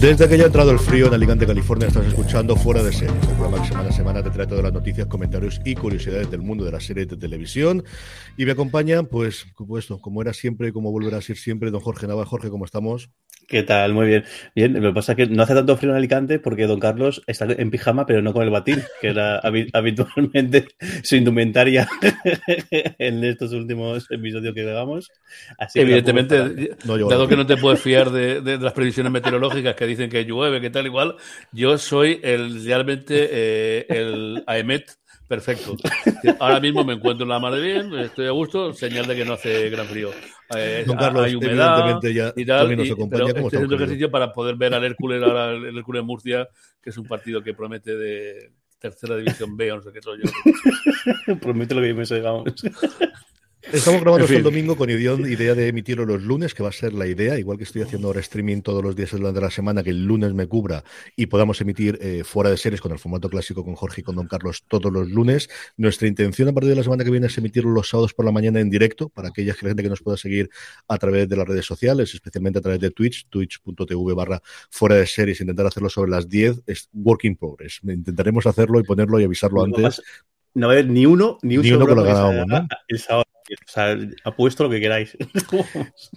Desde que ya ha entrado el frío en Alicante, California, estás escuchando Fuera de Series, el programa que semana a semana te trae todas las noticias, comentarios y curiosidades del mundo de las series de televisión. Y me acompaña, pues, como era siempre y como volverá a ser siempre, don Jorge Nava. Jorge, ¿cómo estamos? ¿Qué tal? Muy bien. Bien, lo que pasa es que no hace tanto frío en Alicante porque don Carlos está en pijama, pero no con el batín, que era habitualmente su indumentaria en estos últimos episodios que grabamos. Evidentemente, dado que no te puedes fiar de, las previsiones meteorológicas que dicen que llueve, que tal igual, yo soy el realmente eh, el AEMET Perfecto. Ahora mismo me encuentro en la mar de bien, estoy a gusto, señal de que no hace gran frío. Eh, Carlos, hay humedad ya y tal, nos acompaña, estoy haciendo ejercicio para poder ver al Hércules, ahora el Hércules Murcia, que es un partido que promete de tercera división B o no sé qué soy yo. Promete lo que yo me sé, vamos. Estamos grabando el domingo con idea de emitirlo los lunes, que va a ser la idea, igual que estoy haciendo ahora streaming todos los días durante la semana, que el lunes me cubra y podamos emitir eh, fuera de series con el formato clásico con Jorge y con Don Carlos todos los lunes. Nuestra intención a partir de la semana que viene es emitirlo los sábados por la mañana en directo para aquella gente que nos pueda seguir a través de las redes sociales, especialmente a través de Twitch, twitch.tv barra fuera de series, intentar hacerlo sobre las 10, es work in progress. Intentaremos hacerlo y ponerlo y avisarlo antes. No va a haber ni uno, ni un ni uno que lo ¿no? Apuesto lo que queráis.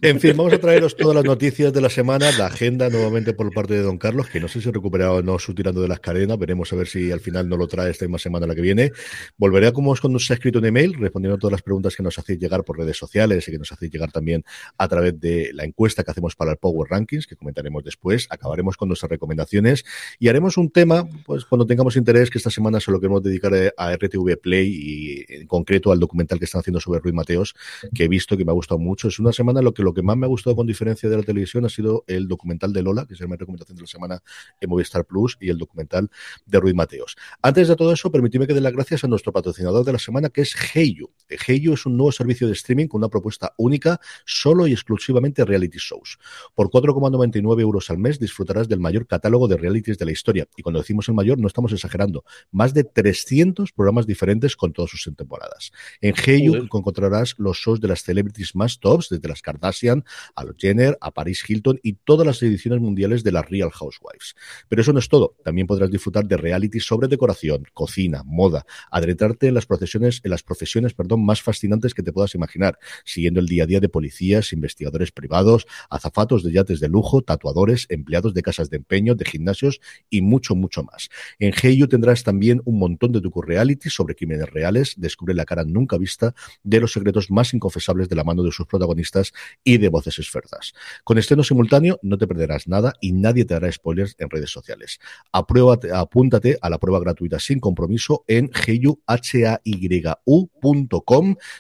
En fin, vamos a traeros todas las noticias de la semana, la agenda nuevamente por parte de Don Carlos, que no sé si recuperado o no su tirando de las cadenas, veremos a ver si al final no lo trae esta misma semana la que viene. Volveré a como os nos ha escrito un email, respondiendo a todas las preguntas que nos hacéis llegar por redes sociales y que nos hacéis llegar también a través de la encuesta que hacemos para el Power Rankings, que comentaremos después. Acabaremos con nuestras recomendaciones y haremos un tema, pues cuando tengamos interés, que esta semana se lo queremos dedicar a RTV Play y en concreto al documental que están haciendo sobre Ruiz Mateos, que he visto que me ha gustado mucho. Es una semana lo que lo que más me ha gustado con diferencia de la televisión ha sido el documental de Lola, que es mi recomendación de la semana en Movistar Plus, y el documental de Ruiz Mateos. Antes de todo eso, permíteme que dé las gracias a nuestro patrocinador de la semana, que es Heyu. Heyu es un nuevo servicio de streaming con una propuesta única, solo y exclusivamente reality shows. Por 4,99 euros al mes disfrutarás del mayor catálogo de realities de la historia. Y cuando decimos el mayor, no estamos exagerando. Más de 300 programas diferentes con todas sus temporadas. En Heyu encontrarás los shows de las celebrities más tops, desde las Kardashian a los Jenner, a Paris Hilton y todas las ediciones mundiales de las Real Housewives. Pero eso no es todo. También podrás disfrutar de reality sobre decoración, cocina, moda, adentrarte en las profesiones, en las profesiones, perdón, más fascinantes que te puedas imaginar, siguiendo el día a día de policías, investigadores privados, azafatos de yates de lujo, tatuadores, empleados de casas de empeño, de gimnasios y mucho, mucho más. En Heyu tendrás también un montón de docu-reality sobre crímenes reales, descubre la cara nunca vista de los secretos más inconfesables de la mano de sus protagonistas y de voces esferdas. Con estreno simultáneo no te perderás nada y nadie te hará spoilers en redes sociales. Apruébate, apúntate a la prueba gratuita sin compromiso en heyucom.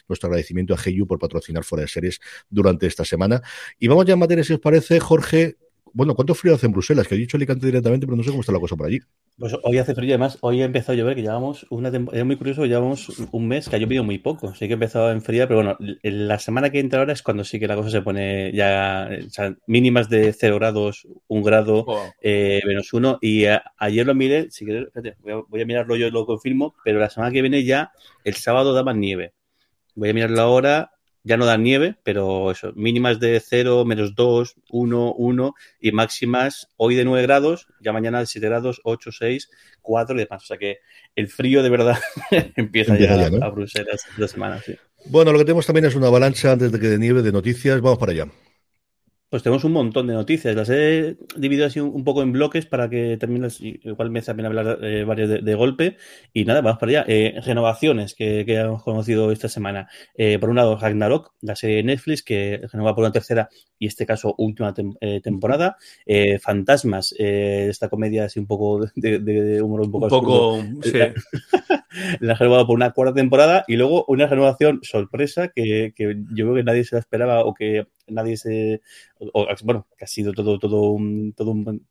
Nuestro agradecimiento a Heyu por patrocinar fuera de series durante esta semana. Y vamos ya en materia, si os parece, Jorge, bueno, ¿cuánto frío hace en Bruselas? Que he dicho Alicante directamente, pero no sé cómo está la cosa por allí. Pues hoy hace frío, además, hoy ha empezado a llover, que llevamos una Es muy curioso, llevamos un mes que ha llovido muy poco. Sí que ha empezado a enfriar, pero bueno, la semana que entra ahora es cuando sí que la cosa se pone ya. O sea, mínimas de 0 grados, 1 grado, eh, menos 1. Y ayer lo miré, si quieres, voy a mirarlo yo y lo confirmo, pero la semana que viene ya, el sábado daba nieve. Voy a mirarlo ahora ya no dan nieve, pero eso, mínimas de 0, menos 2, 1, 1 y máximas hoy de 9 grados, ya mañana de 7 grados, 8, 6, 4 y demás. O sea que el frío de verdad empieza, ya, a Bruselas esta semana. Sí. Bueno, lo que tenemos también es una avalancha antes de que de nieve de noticias. Vamos para allá. Pues tenemos un montón de noticias. Las he dividido así un, poco en bloques para que también igual me también hablar eh, varias de, golpe. Y nada, vamos para allá. Eh, renovaciones que, hemos conocido esta semana. Eh, por un lado, Ragnarok, la serie de Netflix, que renova por una tercera y este caso última temporada. Fantasmas, esta comedia así un poco de, humor un poco. Un poco, sí. la ha renovado por una cuarta temporada y luego una renovación sorpresa que, que yo creo que nadie se la esperaba o que nadie se. bueno, que ha sido todo, todo un. Todo un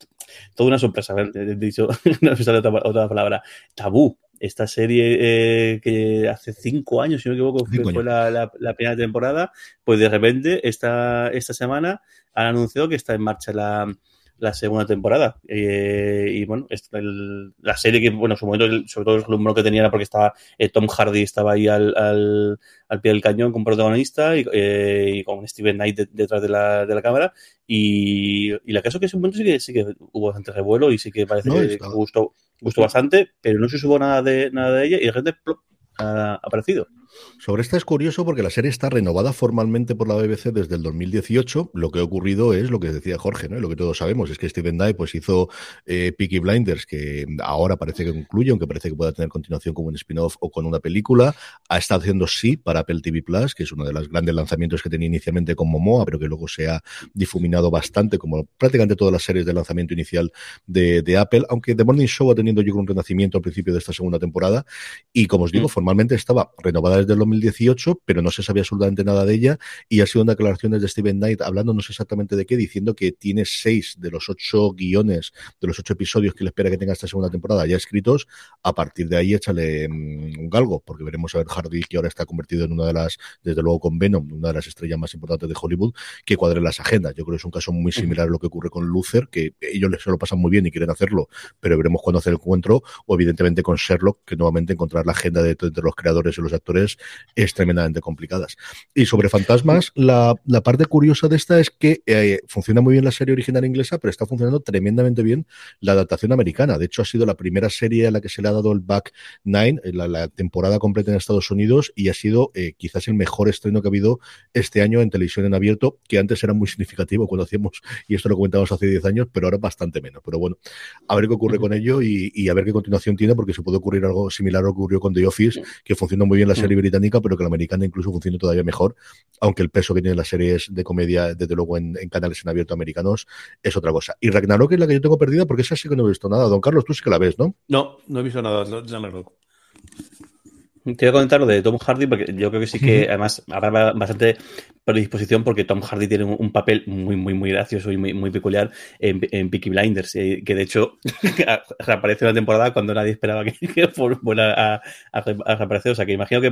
toda una sorpresa, he dicho, no me sale otra, otra palabra. Tabú, esta serie eh, que hace cinco años, si no me equivoco, fue la, la, primera temporada, pues de repente esta, esta semana han anunciado que está en marcha la, la segunda temporada. Eh, y bueno, la serie que, bueno, en su momento, sobre todo el rumor que tenía era porque estaba eh, Tom Hardy estaba ahí al, al, al, pie del cañón como protagonista y, eh, y con Steven Knight detrás de la, de la cámara. Y, y la caso que en su momento sí que, sí que hubo bastante revuelo y sí que parece que gustó, gustó bastante, pero no se supo nada de, nada de ella y de repente ha aparecido. Sobre esta es curioso porque la serie está renovada formalmente por la BBC desde el 2018. Lo que ha ocurrido es lo que decía Jorge, ¿no? lo que todos sabemos es que Steven Dye pues hizo eh, Peaky Blinders, que ahora parece que concluye, aunque parece que pueda tener continuación como un spin-off o con una película. Ha estado haciendo sí para Apple TV Plus, que es uno de los grandes lanzamientos que tenía inicialmente con Momoa, pero que luego se ha difuminado bastante, como prácticamente todas las series de lanzamiento inicial de, Apple, aunque The Morning Show ha tenido yo un renacimiento al principio de esta segunda temporada. Y como os digo, mm. formalmente estaba renovada desde el 2018, pero no se sabía absolutamente nada de ella y ha sido una declaración de Steven Knight hablando no sé exactamente de qué, diciendo que tiene seis de los ocho guiones, de los ocho episodios que le espera que tenga esta segunda temporada ya escritos. A partir de ahí échale mm, un galgo, porque veremos a ver Hardy, que ahora está convertido en una de las, desde luego con Venom, una de las estrellas más importantes de Hollywood, que cuadre las agendas. Yo creo que es un caso muy similar a lo que ocurre con Luther, que ellos se lo pasan muy bien y quieren hacerlo, pero veremos cuándo hacer el encuentro, o evidentemente con Sherlock, que nuevamente encontrar la agenda de, de los creadores y los actores es tremendamente complicadas. Y sobre fantasmas, la, parte curiosa de esta es que eh, funciona muy bien la serie original inglesa, pero está funcionando tremendamente bien la adaptación americana. De hecho, ha sido la primera serie a la que se le ha dado el Back Nine, eh, la, temporada completa en Estados Unidos, y ha sido eh, quizás el mejor estreno que ha habido este año en televisión en abierto, que antes era muy significativo cuando hacíamos, y esto lo comentábamos hace 10 años, pero ahora bastante menos. Pero bueno, a ver qué ocurre con ello y, a ver qué continuación tiene, porque se puede ocurrir algo similar a lo que ocurrió con The Office, que funcionó muy bien la serie británica, pero que la americana incluso funciona todavía mejor, aunque el peso que tienen las series de comedia, desde luego en, canales en abierto americanos, es otra cosa. Y Ragnarok es la que yo tengo perdida porque esa sí que no he visto nada. Don Carlos, tú sí que la ves, ¿no? No, no he visto nada de Ragnarok. Te voy a comentar lo de Tom Hardy, porque yo creo que sí que además habrá bastante predisposición, porque Tom Hardy tiene un, papel muy, muy, muy gracioso y muy, muy peculiar en, en Peaky Blinders, eh, que de hecho reaparece una temporada cuando nadie esperaba que, que fuera a, a, reaparecer. O sea, que imagino que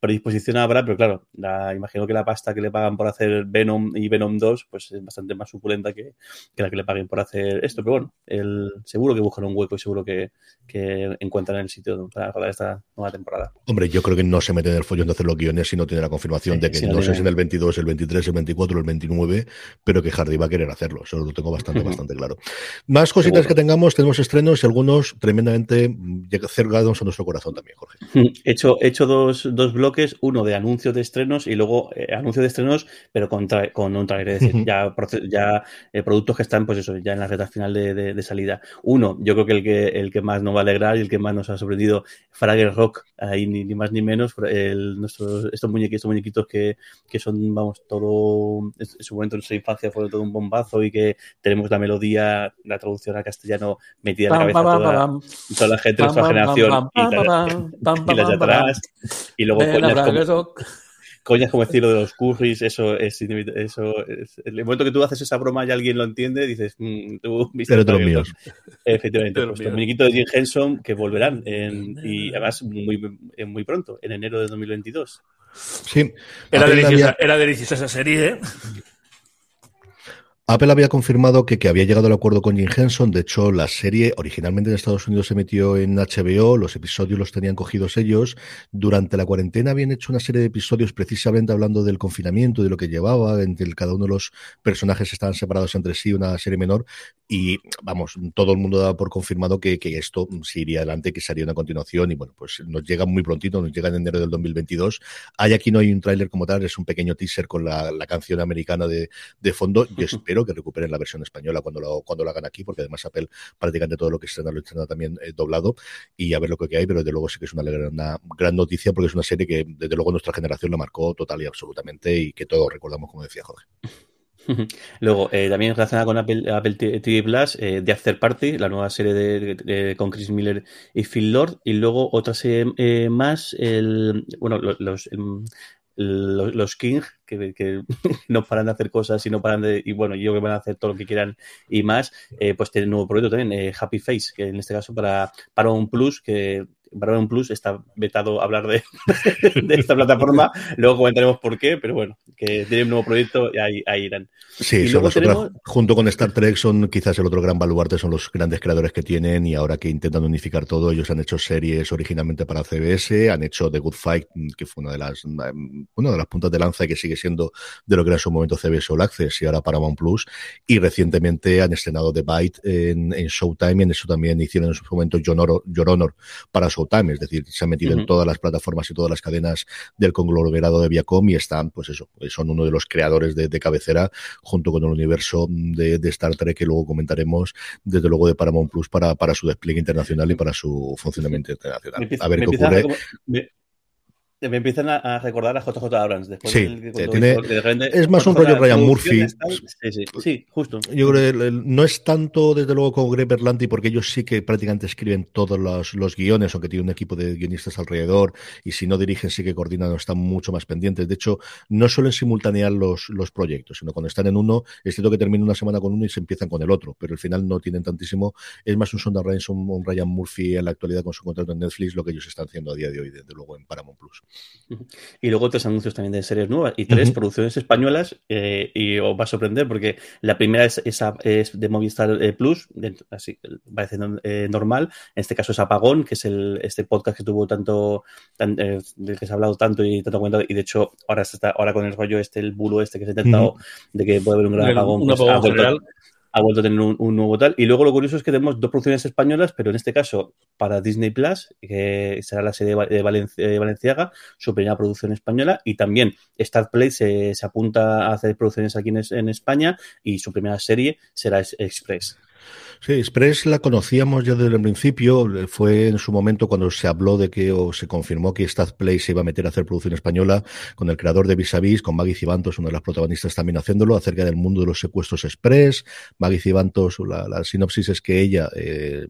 predisposición habrá, pero claro, la, imagino que la pasta que le pagan por hacer Venom y Venom 2 pues es bastante más suculenta que, la que le paguen por hacer esto. Pero bueno, el, seguro que buscan un hueco y seguro que, que encuentran el sitio para rodar esta nueva temporada. Hombre, yo creo que no se mete en el follón de hacer los guiones si no tiene la confirmación de que no, sé si en el 22, el 23, el 24 el 29, pero que Hardy va a querer hacerlo. Eso lo tengo bastante, bastante claro. Más cositas que tengamos, tenemos estrenos y algunos tremendamente cercados a nuestro corazón también, Jorge. He hecho, he hecho dos, dos blogs uno de anuncios de estrenos y luego eh, anuncios de estrenos, pero con, con un trailer, es decir, ya, ya eh, productos que están, pues eso, ya en la recta final de, salida. Uno, yo creo que el que el que más nos va a alegrar y el que más nos ha sorprendido, Fraggle Rock, ahí ni, más ni menos, el, nuestros, estos muñequitos, estos muñequitos que, que son, vamos, todo, en su momento en su infancia fue todo un bombazo y que tenemos la melodía, la traducción al castellano metida en la cabeza toda, toda la gente de nuestra generación y, las de atrás. Y luego coñas como, estilo de los curris, eso es, eso es, el momento que tú haces esa broma y alguien lo entiende, dices, mm, tú viste Pero míos. Efectivamente, pues los muñequitos de Jim Henson que volverán y además muy, muy pronto, en enero de 2022. Sí. Era deliciosa, era deliciosa esa serie, ¿eh? Apple había confirmado que, que había llegado al acuerdo con Jim Henson. De hecho, la serie originalmente en Estados Unidos se metió en HBO, los episodios los tenían cogidos ellos. Durante la cuarentena habían hecho una serie de episodios precisamente hablando del confinamiento, de lo que llevaba, entre cada uno de los personajes estaban separados entre sí, una serie menor. Y vamos, todo el mundo daba por confirmado que, que esto se iría adelante, que sería una continuación. Y bueno, pues nos llega muy prontito, nos llega en enero del 2022. Hay aquí no hay un tráiler como tal, es un pequeño teaser con la, la canción americana de, de fondo. Yo espero que recuperen la versión española cuando lo, cuando lo hagan aquí, porque además Apple prácticamente todo lo que se lo estrena también eh, doblado y a ver lo que hay, pero desde luego sí que es una, gran noticia porque es una serie que desde luego nuestra generación la marcó total y absolutamente y que todos recordamos, como decía Jorge. Luego, eh, también relacionada con Apple, Apple TV Plus, eh, The After Party, la nueva serie de, con Chris Miller y Phil Lord. Y luego otra serie eh, más, el, bueno, los, los, los King, que, no paran de hacer cosas y no paran de. Y bueno, yo que van a hacer todo lo que quieran y más, eh, pues tiene un nuevo proyecto también, eh, Happy Face, que en este caso para, para un Plus, que un Plus está vetado hablar de, de, esta plataforma. Luego comentaremos por qué, pero bueno, que tiene un nuevo proyecto y ahí, ahí irán. Sí, y luego tenemos... junto con Star Trek son quizás el otro gran baluarte, son los grandes creadores que tienen y ahora que intentan unificar todo, ellos han hecho series originalmente para CBS, han hecho The Good Fight, que fue una de las una de las puntas de lanza y que sigue siendo de lo que era en su momento CBS All Access y ahora Paramount Plus, y recientemente han estrenado The Bite en, en Showtime y en eso también hicieron en su momento John Honor, Your Honor para Showtime, es decir, se han metido uh -huh. en todas las plataformas y todas las cadenas del conglomerado de Viacom y están, pues eso, son uno de los creadores de, de cabecera junto con el universo de, de, Star Trek que luego comentaremos, desde luego de Paramount Plus para, para su despliegue internacional y para su funcionamiento internacional. Empieza, a ver qué ocurre. Me, me empiezan a, recordar a JJ Abrams. Después sí, del, tiene, de es más un rollo Ryan Murphy. Sí, sí, sí, justo. Yo creo que no es tanto, desde luego, como Greg Berlanti, porque ellos sí que prácticamente escriben todos los, los, guiones, aunque tienen un equipo de guionistas alrededor, y si no dirigen, sí que coordinan, están mucho más pendientes. De hecho, no suelen simultanear los, los proyectos, sino cuando están en uno, es cierto que terminan una semana con uno y se empiezan con el otro, pero al final no tienen tantísimo. Es más un Sonda Rhimes, un, un Ryan Murphy en la actualidad con su contrato en Netflix, lo que ellos están haciendo a día de hoy, desde luego, en Paramount Plus. Y luego tres anuncios también de series nuevas y tres uh -huh. producciones españolas eh, y os va a sorprender porque la primera es, es, es de Movistar eh, Plus, de, así parece eh, normal, en este caso es Apagón, que es el, este podcast que tuvo tanto, tan, del que se ha hablado tanto y tanto comentado y de hecho ahora está, ahora con el rollo este, el bulo este que se ha intentado uh -huh. de que puede haber un gran apagón, pues, apagón ha vuelto a tener un, nuevo tal. Y luego lo curioso es que tenemos dos producciones españolas, pero en este caso para Disney Plus, que será la serie de Valencia, de Valenciaga, su primera producción española, y también Star Play se, se apunta a hacer producciones aquí en, en, España, y su primera serie será Express. Sí, Express la conocíamos ya desde el principio. Fue en su momento cuando se habló de que o se confirmó que Stat Play se iba a meter a hacer producción española con el creador de Vis a Vis, con Maggie Cibantos, una de las protagonistas también haciéndolo, acerca del mundo de los secuestros Express. Maggie Cibantos, la, sinopsis es que ella eh,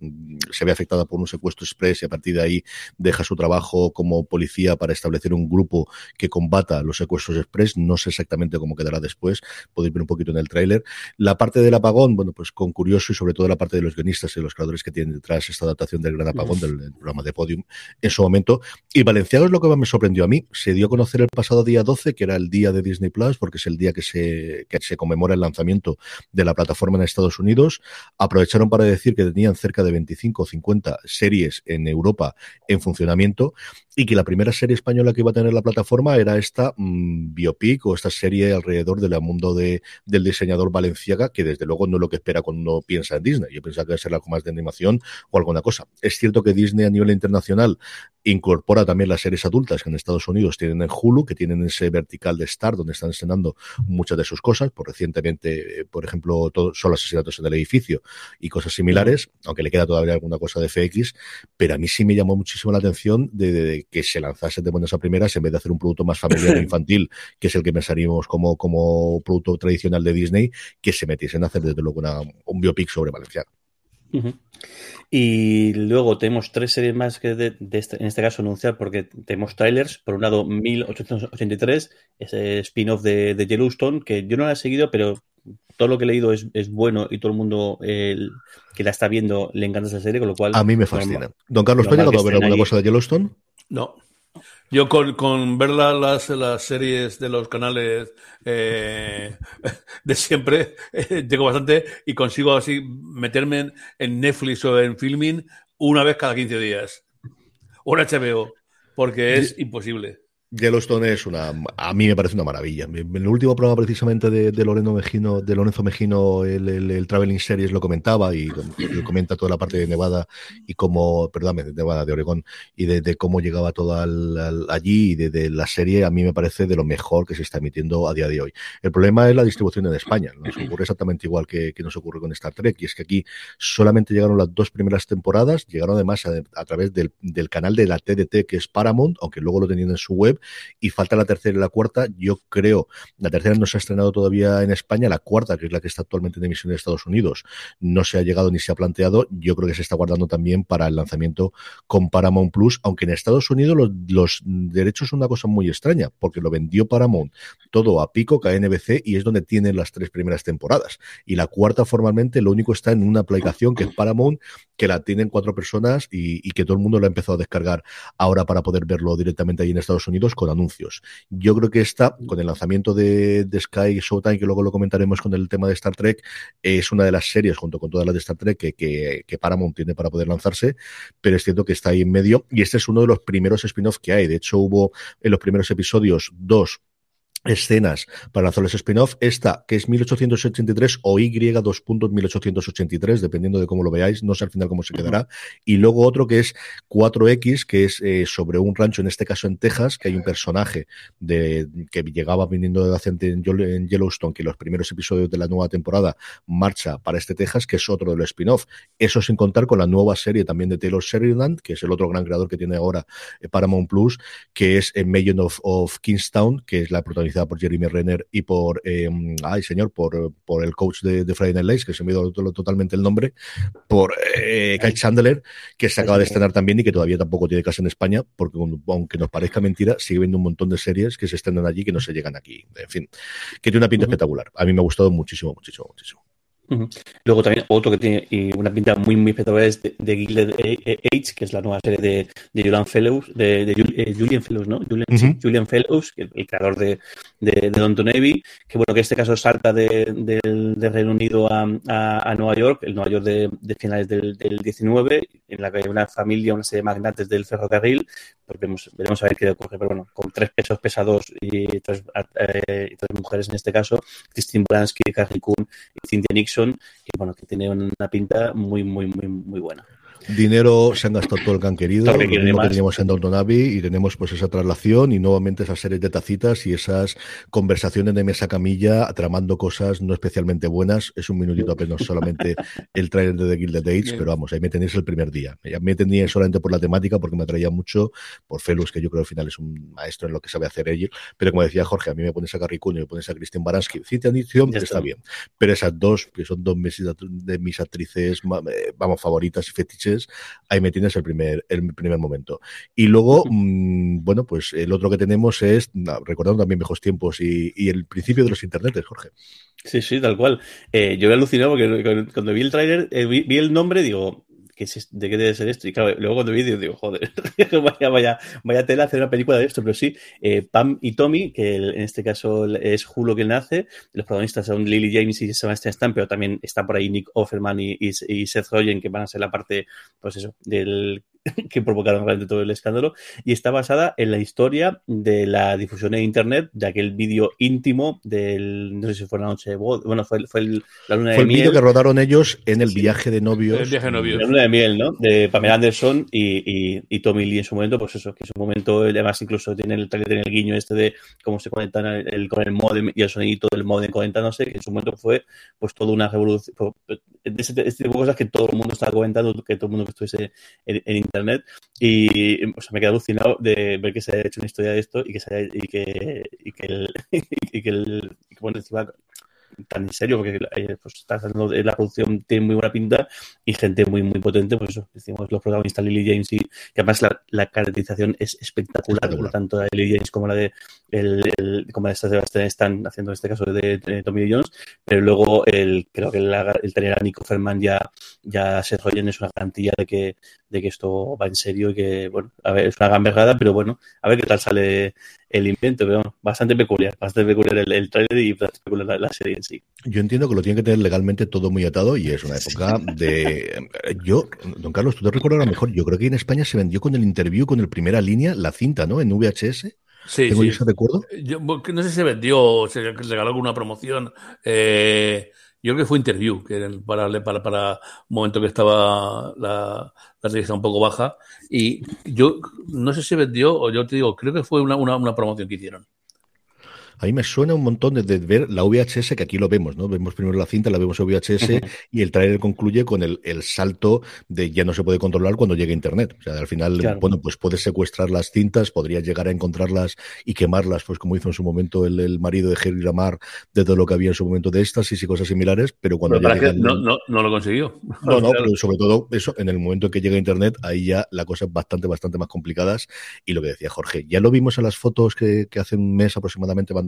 se ve afectada por un secuestro Express y a partir de ahí deja su trabajo como policía para establecer un grupo que combata los secuestros Express. No sé exactamente cómo quedará después. Podéis ver un poquito en el tráiler. La parte del apagón, bueno, pues con curioso y sobre todo la parte de los guionistas y los creadores que tienen detrás esta adaptación del Gran Apagón, del, del, programa de Podium, en su momento. Y Valenciago es lo que más me sorprendió a mí. Se dio a conocer el pasado día 12, que era el día de Disney Plus, porque es el día que se, que se conmemora el lanzamiento de la plataforma en Estados Unidos. Aprovecharon para decir que tenían cerca de 25 o 50 series en Europa en funcionamiento y que la primera serie española que iba a tener la plataforma era esta mmm, biopic o esta serie alrededor del mundo de, del diseñador Valenciaga, que desde luego no es lo que espera cuando uno piensa en Disney. Yo pensaba que iba a ser algo más de animación o alguna cosa. Es cierto que Disney a nivel internacional incorpora también las series adultas que en Estados Unidos tienen en Hulu, que tienen ese vertical de Star, donde están estrenando muchas de sus cosas. Por recientemente, por ejemplo, todo, solo asesinatos en el edificio y cosas similares, aunque le queda todavía alguna cosa de FX, pero a mí sí me llamó muchísimo la atención de, de, de que se lanzase de buenas a primeras en vez de hacer un producto más familiar e infantil, que es el que pensaríamos como, como producto tradicional de Disney, que se metiesen a hacer desde luego una, un biopic sobre Valenciano. Uh -huh. Y luego tenemos tres series más que de, de este, en este caso anunciar porque tenemos trailers. Por un lado, 1883, ese spin-off de, de, Yellowstone, que yo no la he seguido, pero todo lo que he leído es, es bueno y todo el mundo el, que la está viendo le encanta esa serie, con lo cual... A mí me fascina. Don Carlos, ¿tú has llegado a ver alguna cosa de Yellowstone? No. Yo con, con ver las, las series de los canales eh, de siempre, eh, llego bastante y consigo así meterme en, Netflix o en Filming una vez cada 15 días. O en HBO, porque es imposible. Yellowstone es una, a mí me parece una maravilla. En el último programa precisamente de, de Lorenzo Mejino, de Lorenzo Mejino, el, el, Traveling Series lo comentaba y comenta toda la parte de Nevada y cómo, perdón, de Nevada, de Oregón y de, cómo llegaba todo allí y de, la serie a mí me parece de lo mejor que se está emitiendo a día de hoy. El problema es la distribución en España. Nos ocurre exactamente igual que, que nos ocurre con Star Trek y es que aquí solamente llegaron las dos primeras temporadas, llegaron además a, a través del, del canal de la TDT que es Paramount, aunque luego lo tenían en su web y falta la tercera y la cuarta. Yo creo, la tercera no se ha estrenado todavía en España, la cuarta, que es la que está actualmente en emisión de Estados Unidos, no se ha llegado ni se ha planteado. Yo creo que se está guardando también para el lanzamiento con Paramount Plus, aunque en Estados Unidos los, derechos son una cosa muy extraña, porque lo vendió Paramount todo a pico, a NBC, y es donde tienen las tres primeras temporadas. Y la cuarta formalmente lo único está en una aplicación que es Paramount, que la tienen cuatro personas y, que todo el mundo lo ha empezado a descargar ahora para poder verlo directamente ahí en Estados Unidos con anuncios. Yo creo que esta, con el lanzamiento de, Sky Showtime, que luego lo comentaremos con el tema de Star Trek, es una de las series, junto con todas las de Star Trek, que, que, Paramount tiene para poder lanzarse, pero es cierto que está ahí en medio y este es uno de los primeros spin-off que hay. De hecho, hubo en los primeros episodios dos escenas para lanzar los spin-off. Esta, que es 1883 o Y 2.1883, dependiendo de cómo lo veáis, no sé al final cómo se quedará. Y luego otro que es 4X, que es eh, sobre un rancho, en este caso en Texas, que hay un personaje de, que llegaba viniendo de la en Yellowstone, que los primeros episodios de la nueva temporada marcha para este Texas, que es otro de los spin-off. Eso sin contar con la nueva serie también de Taylor Sheridan, que es el otro gran creador que tiene ahora eh, Paramount Plus, que es en Million of, of Kingstown, que es la protagonista por Jeremy Renner y por, eh, ay señor, por, por el coach de, de Friday Night Lights, que se me ha ido totalmente el nombre, por eh, Kyle Chandler, que se acaba de estrenar también y que todavía tampoco tiene casa en España, porque aunque nos parezca mentira, sigue viendo un montón de series que se estrenan allí que no se llegan aquí. En fin, que tiene una pinta espectacular. A mí me ha gustado muchísimo, muchísimo, muchísimo. Luego también otro que tiene una pinta muy muy espectacular es de, de Gilded Age, que es la nueva serie de, de Julian Fellows, de, de eh, Julian Fellows, ¿no? Julian, Julian Fellows, el, el creador de, de, Don Navy, que bueno, que en este caso salta del de, Reino Unido a, a, a, Nueva York, el Nueva York de, finales del, del 19, en la que hay una familia, una serie de magnates del ferrocarril, vemos, veremos a ver qué ocurre, pero bueno, con tres pesos pesados y tres, eh, tres mujeres en este caso, Christine Baranski, Carrie Coon y Cynthia Nixon, que bueno, que tiene una pinta muy, muy, muy, muy buena. Dinero se han gastado todo el que han querido, lo que teníamos en Downton Abbey y tenemos pues esa traslación y nuevamente esas series de tacitas y esas conversaciones de mesa camilla tramando cosas no especialmente buenas. Es un minutito apenas solamente el trailer de The Gilded Age, pero vamos, ahí me tenéis el primer día. Me tenéis solamente por la temática porque me atraía mucho, por Felus, que yo creo que al final es un maestro en lo que sabe hacer ella, pero como decía Jorge, a mí me pones a Carrie y me pones a Christian Baranski, Cynthia Nixon, está bien, pero esas dos, que son dos de mis actrices, eh, vamos, favoritas y fetiches, ahí me tienes el primer, el primer momento. Y luego, mmm, bueno, pues el otro que tenemos es, recordando también viejos tiempos y, y, el principio de los internetes, Jorge. Sí, sí, tal cual. Eh, yo he alucinado porque cuando vi el tráiler, eh, vi, vi, el nombre, digo, ¿de qué debe ser esto? Y claro, luego cuando vi, digo, joder, vaya, vaya, vaya tela hacer una película de esto, pero sí, eh, Pam y Tommy, que en este caso es Julo quien nace, los protagonistas son Lily James y Sebastian Stan, pero también está por ahí Nick Offerman y Seth Rogen, que van a ser la parte, pues eso, del que provocaron realmente todo el escándalo, y está basada en la historia de la difusión en Internet de aquel vídeo íntimo del, no sé si fue la noche de bueno, fue, fue el, la luna fue de el vídeo que rodaron ellos en el sí. viaje de novios. El viaje de novios. La luna de miel, ¿no? De Pamela Anderson y, y, y, Tommy Lee en su momento, pues eso, que en su momento, además incluso tiene el, tiene el guiño este de cómo se conectan el, el, con el modem y el sonidito del modem conectándose, que en su momento fue pues toda una revolución, de ese, este tipo de cosas que todo el mundo estaba comentando, que todo el mundo que estuviese en, en Internet, y o sea, me quedé alucinado de ver que se haya hecho una historia de esto y que se haya, y que y que el, y que el y que, bueno, encima tan en serio, porque eh, pues, está haciendo, la producción tiene muy buena pinta y gente muy, muy potente, pues eso, decimos los protagonistas Lily James y que además la, la caracterización es espectacular, tanto la de Lily James como la de el, como la de Sebastián están haciendo en este caso de, Tommy Jones, pero luego el, creo que el, el tener a Nico Ferman ya, ya se rollen es una garantía de que, de que esto va en serio y que, bueno, a ver, es una gamberrada, pero bueno, a ver qué tal sale el invento, pero bastante peculiar, bastante peculiar el, el trailer y bastante peculiar la, serie en sí. Yo entiendo que lo tiene que tener legalmente todo muy atado y es una época de... Yo, don Carlos, tú te recuerdas mejor, yo creo que en España se vendió con el interview, con el primera línea, la cinta, ¿no? En VHS. Sí, ¿Tengo sí. ese recuerdo? Yo, no sé si se vendió o se regaló alguna promoción. Eh, yo creo que fue interview, que para, para, para un momento que estaba la, la revista un poco baja. Y yo no sé si vendió, o yo te digo, creo que fue una, una, una promoción que hicieron. A mí me suena un montón de, ver la VHS, que aquí lo vemos, ¿no? Vemos primero la cinta, la vemos en VHS y el trailer concluye con el, salto de ya no se puede controlar cuando llegue Internet. O sea, al final, bueno, pues puedes secuestrar las cintas, podrías llegar a encontrarlas y quemarlas, pues como hizo en su momento el, marido de Jerry Lamar, de todo lo que había en su momento de éxtasis y cosas similares, pero cuando llega no, no, no, lo consiguió. No, no, pero sobre todo eso, en el momento en que llega Internet, ahí ya la cosa es bastante, bastante más complicadas. Y lo que decía Jorge, ya lo vimos en las fotos que, que hace un mes aproximadamente van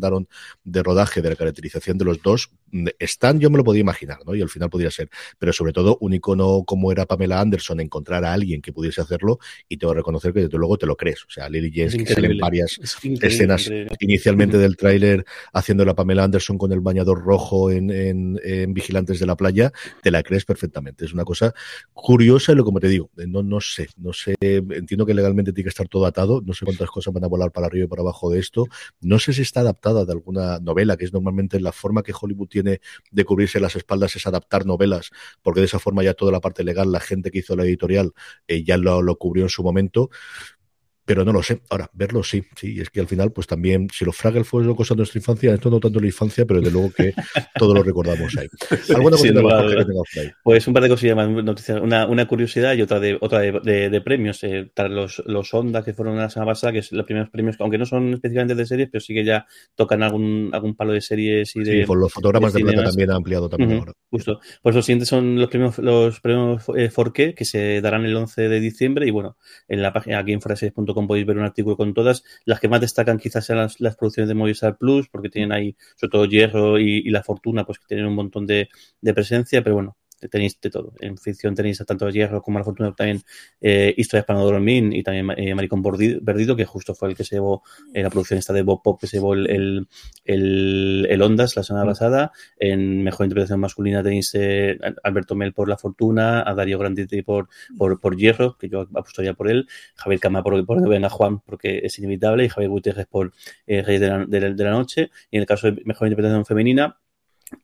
de rodaje, de la caracterización de los dos, están, yo me lo podía imaginar, ¿no? Y al final podría ser. Pero sobre todo, un icono como era Pamela Anderson, encontrar a alguien que pudiese hacerlo, y tengo que reconocer que desde luego te lo crees. O sea, Lily James, que salen varias escenas inicialmente del tráiler haciendo la Pamela Anderson con el bañador rojo en, Vigilantes de la Playa, te la crees perfectamente. Es una cosa curiosa y lo como te digo, no, no sé, no sé, entiendo que legalmente tiene que estar todo atado, no sé cuántas cosas van a volar para arriba y para abajo de esto, no sé si está de alguna novela, que es normalmente la forma que Hollywood tiene de cubrirse las espaldas es adaptar novelas, porque de esa forma ya toda la parte legal, la gente que hizo la editorial eh, ya lo, lo cubrió en su momento pero no lo sé. Ahora, verlo sí, sí, es que al final, pues también, si los Fraggles fueron cosas de nuestra infancia, esto no tanto la infancia, pero de luego que todos lo recordamos ahí. ¿Alguna Pues un par de cosillas más, noticias, una, una, curiosidad y otra de otra de, de, premios. Eh, los, los Ondas que fueron la semana pasada, que es los primeros premios, aunque no son específicamente de series, pero sí que ya tocan algún, algún palo de series y de. Sí, por los fotogramas de, plata también ha ampliado también ahora. Justo. Pues los siguientes son los premios, los premios eh, Forqué, que se darán el 11 de diciembre, y bueno, en la página aquí en foraseries.com podéis ver un artículo con todas. Las que más destacan quizás sean las, producciones de Movistar Plus, porque tienen ahí, sobre todo Hierro y, La Fortuna, pues que tienen un montón de, de presencia, pero bueno, tenéis de todo. En ficción tenéis tanto a Hierro como la Fortuna, también eh, Historias para no dormir y también eh, Maricón Perdido, que justo fue el que se llevó en la producción esta de Bob Pop, que se llevó el, el, el, Ondas la semana pasada. En Mejor Interpretación Masculina tenéis eh, Alberto Mel por La Fortuna, a Darío Granditi por, por, por Hierro, que yo apostaría por él, Javier Cama por, por Venga Juan, porque es inevitable, y Javier Gutiérrez por eh, Reyes de la, de, de la Noche. Y en el caso de Mejor Interpretación Femenina,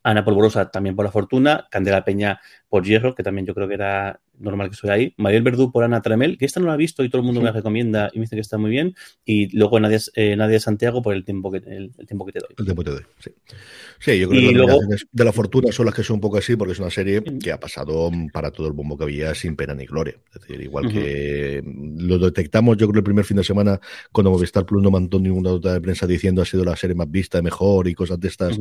Ana Polvorosa también por la fortuna, Candela Peña por Hierro, que también yo creo que era normal que estuviera ahí, Mariel Verdú por Ana Tremel, que esta no la ha visto y todo el mundo me la recomienda y me dice que está muy bien, y luego Nadia, eh, Santiago por el tiempo que el, tiempo que te doy. El tiempo que te doy, sí. Sí, yo creo que luego, de la fortuna son las que son un poco así, porque es una serie que ha pasado para todo el bombo que había sin pena ni gloria. Es decir, igual que lo detectamos, yo creo, el primer fin de semana, cuando Movistar Plus no mandó ninguna nota de prensa diciendo ha sido la serie más vista, mejor y cosas de estas,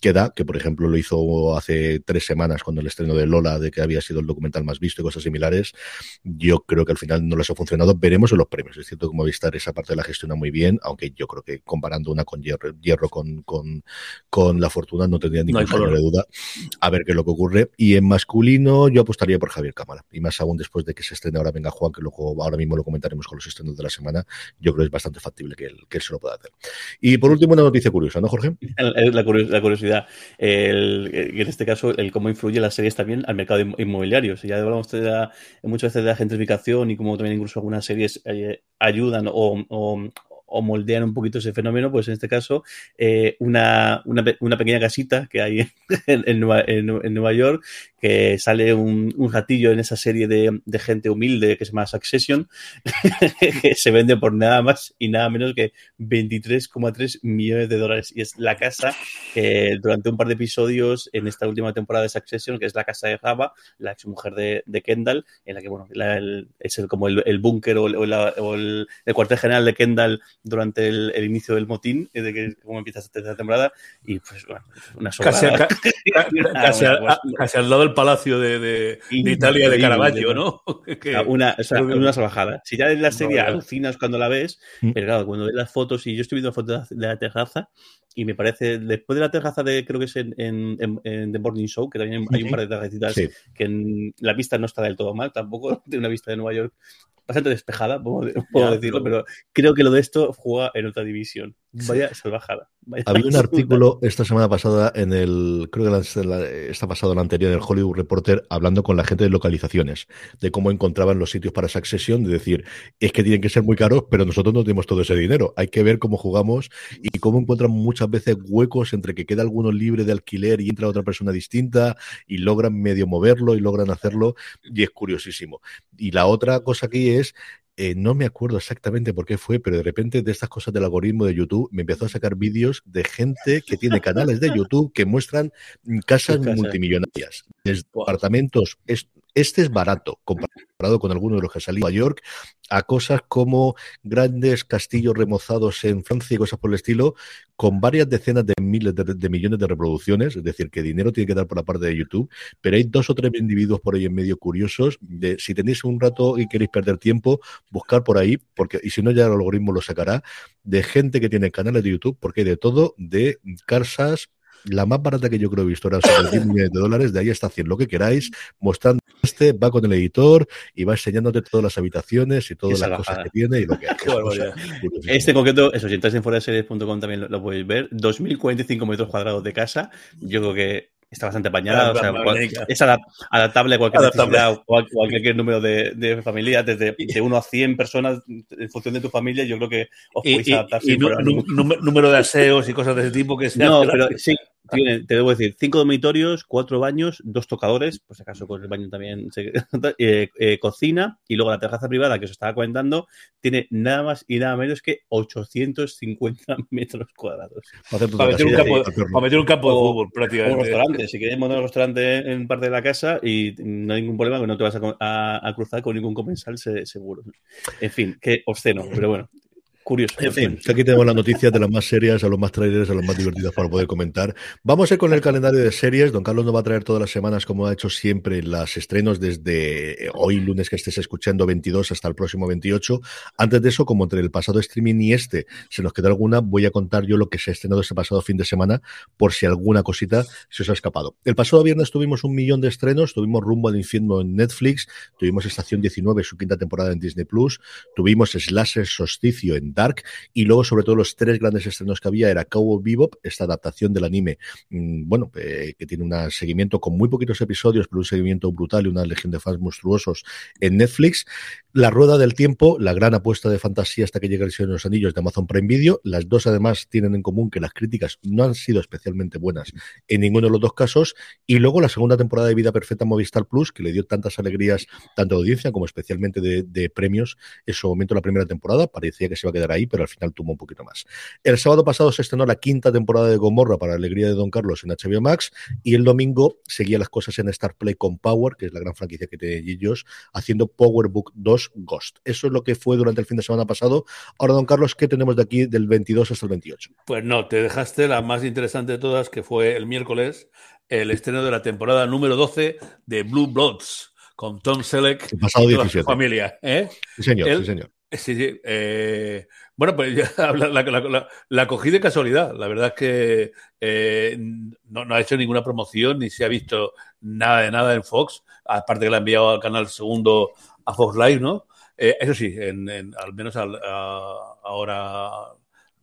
que da, que por ejemplo lo hizo hace tres semanas cuando el estreno de Lola, de que había sido el documental más visto y cosas similares. Yo creo que al final no les ha funcionado. Veremos en los premios. Es cierto que Movistar esa parte de la gestiona muy bien, aunque yo creo que comparando una con Hierro, hierro con, con, con la fortuna no tendría ningún no de duda a ver qué es lo que ocurre. Y en masculino yo apostaría por Javier Cámara. Y más aún después de que se estrene ahora Venga Juan, que luego ahora mismo lo comentaremos con los estrenos de la semana, yo creo que es bastante factible que él, que él se lo pueda hacer. Y por último, una noticia curiosa, ¿no, Jorge? La, curiosidad. en este caso, el cómo influye las series también al mercado inmobiliario. Si ya hablamos de muchas veces de la gentrificación y como también incluso algunas series eh, ayudan o, moldean un poquito ese fenómeno, pues en este caso, eh, una, una, una, pequeña casita que hay en, en, en, Nueva, York, que sale un, un ratillo en esa serie de, de, gente humilde que se llama Succession, que se vende por nada más y nada menos que 23,3 millones de dólares. Y es la casa que durante un par de episodios en esta última temporada de Succession, que es la casa de Java, la ex mujer de, de Kendall, en la que, bueno, la, el, es el, como el, el búnker o, o, o el, el cuartel general de Kendall durante el, inicio del motín, de que cómo empieza esta temporada, y pues bueno, una casi, casi, casi, al lado del palacio de, de, Italia de Caravaggio, ¿no? una, una salvajada. Si ya en la serie alucinas cuando la ves, mm. pero claro, cuando ves las fotos, y yo estoy viendo fotos de la terraza, y me parece, después de la terraza de, creo que es en, en, en, The Morning Show, que también hay un par de terracitas que en, la vista no está del todo mal, tampoco de una vista de Nueva York bastante despejada, puedo, decirlo, pero creo que lo de esto juega en otra división. Vaya salvajada. Había un artículo esta semana pasada en el, creo que está pasado en la anterior, en el Hollywood Reporter, hablando con la gente de localizaciones, de cómo encontraban los sitios para Succession, de decir, es que tienen que ser muy caros, pero nosotros no tenemos todo ese dinero. Hay que ver cómo jugamos y cómo encuentran muchas veces huecos entre que queda alguno libre de alquiler y entra otra persona distinta y logran medio moverlo y logran hacerlo y es curiosísimo. Y la otra cosa aquí es eh, no me acuerdo exactamente por qué fue, pero de repente de estas cosas del algoritmo de YouTube me empezó a sacar vídeos de gente que tiene canales de YouTube que muestran casas multimillonarias, apartamentos. Este es barato comparado con alguno de los que ha salido a York, a cosas como grandes castillos remozados en Francia y cosas por el estilo, con varias decenas de miles de, millones de reproducciones, es decir, que dinero tiene que dar por la parte de YouTube, pero hay dos o tres individuos por ahí en medio curiosos, de si tenéis un rato y queréis perder tiempo, buscar por ahí, porque y si no ya el algoritmo lo sacará, de gente que tiene canales de YouTube, porque hay de todo, de casas la más barata que yo creo que he visto era sobre 10 millones de dólares, de ahí está haciendo lo que queráis, mostrando este, va con el editor y va enseñándote todas las habitaciones y todas las cosas que tiene y lo que hay. este concreto, eso, si entras en foraseries.com también lo, lo, podéis ver, 2.045 metros cuadrados de casa, yo creo que está bastante apañada, o sea, es adaptable a cualquier cualquier número de, de familias, desde de 1 a 100 personas en función de tu familia, yo creo que os podéis adaptar. Y, número de aseos y cosas de ese tipo que sean. No, pero sí, te debo decir, cinco dormitorios, cuatro baños, dos tocadores, por si acaso con el baño también, eh, eh, cocina y luego la terraza privada que os estaba comentando tiene nada más y nada menos que 850 metros cuadrados. Para, meter, un campo, de fútbol prácticamente. Un restaurante, si quieres montar un restaurante en parte de la casa y no hay ningún problema que no te vas a, cruzar con ningún comensal seguro. En fin, qué obsceno, pero bueno, Curioso. En fin, aquí tenemos las noticias de las más serias a los más trailers, a los más divertidas para poder comentar. Vamos a ir con el calendario de series. Don Carlos nos va a traer todas las semanas, como ha hecho siempre, las estrenos desde hoy, lunes que estés escuchando, 22 hasta el próximo 28. Antes de eso, como entre el pasado streaming y este se nos queda alguna, voy a contar yo lo que se ha estrenado este pasado fin de semana, por si alguna cosita se os ha escapado. El pasado viernes tuvimos un millón de estrenos, tuvimos Rumbo al Infierno en Netflix, tuvimos Estación 19, su quinta temporada en Disney Plus, tuvimos Slasher Solsticio en Dark, y luego sobre todo los tres grandes estrenos que había era Cowboy Bebop, esta adaptación del anime, mm, bueno, eh, que tiene un seguimiento con muy poquitos episodios, pero un seguimiento brutal y una legión de fans monstruosos en Netflix, La Rueda del Tiempo, la gran apuesta de fantasía hasta que llega el Señor de los Anillos de Amazon Prime Video, las dos además tienen en común que las críticas no han sido especialmente buenas en ninguno de los dos casos, y luego la segunda temporada de Vida Perfecta Movistar Plus, que le dio tantas alegrías, tanto de audiencia como especialmente de, de premios. En su momento la primera temporada, parecía que se iba a quedar ahí, pero al final tuvo un poquito más. El sábado pasado se estrenó la quinta temporada de Gomorra para la alegría de Don Carlos en HBO Max y el domingo seguía las cosas en Star Play con Power, que es la gran franquicia que tiene ellos, haciendo Power Book 2 Ghost. Eso es lo que fue durante el fin de semana pasado. Ahora, Don Carlos, ¿qué tenemos de aquí del 22 hasta el 28? Pues no, te dejaste la más interesante de todas, que fue el miércoles, el estreno de la temporada número 12 de Blue Bloods con Tom Selleck pasado y toda su familia. ¿eh? Sí, señor, sí, señor. Sí, sí. Eh, bueno, pues ya, la, la, cogí de casualidad. La verdad es que eh, no, no, ha hecho ninguna promoción ni se ha visto nada de nada en Fox. Aparte que la ha enviado al canal segundo a Fox Live, ¿no? Eh, eso sí, en, al menos ahora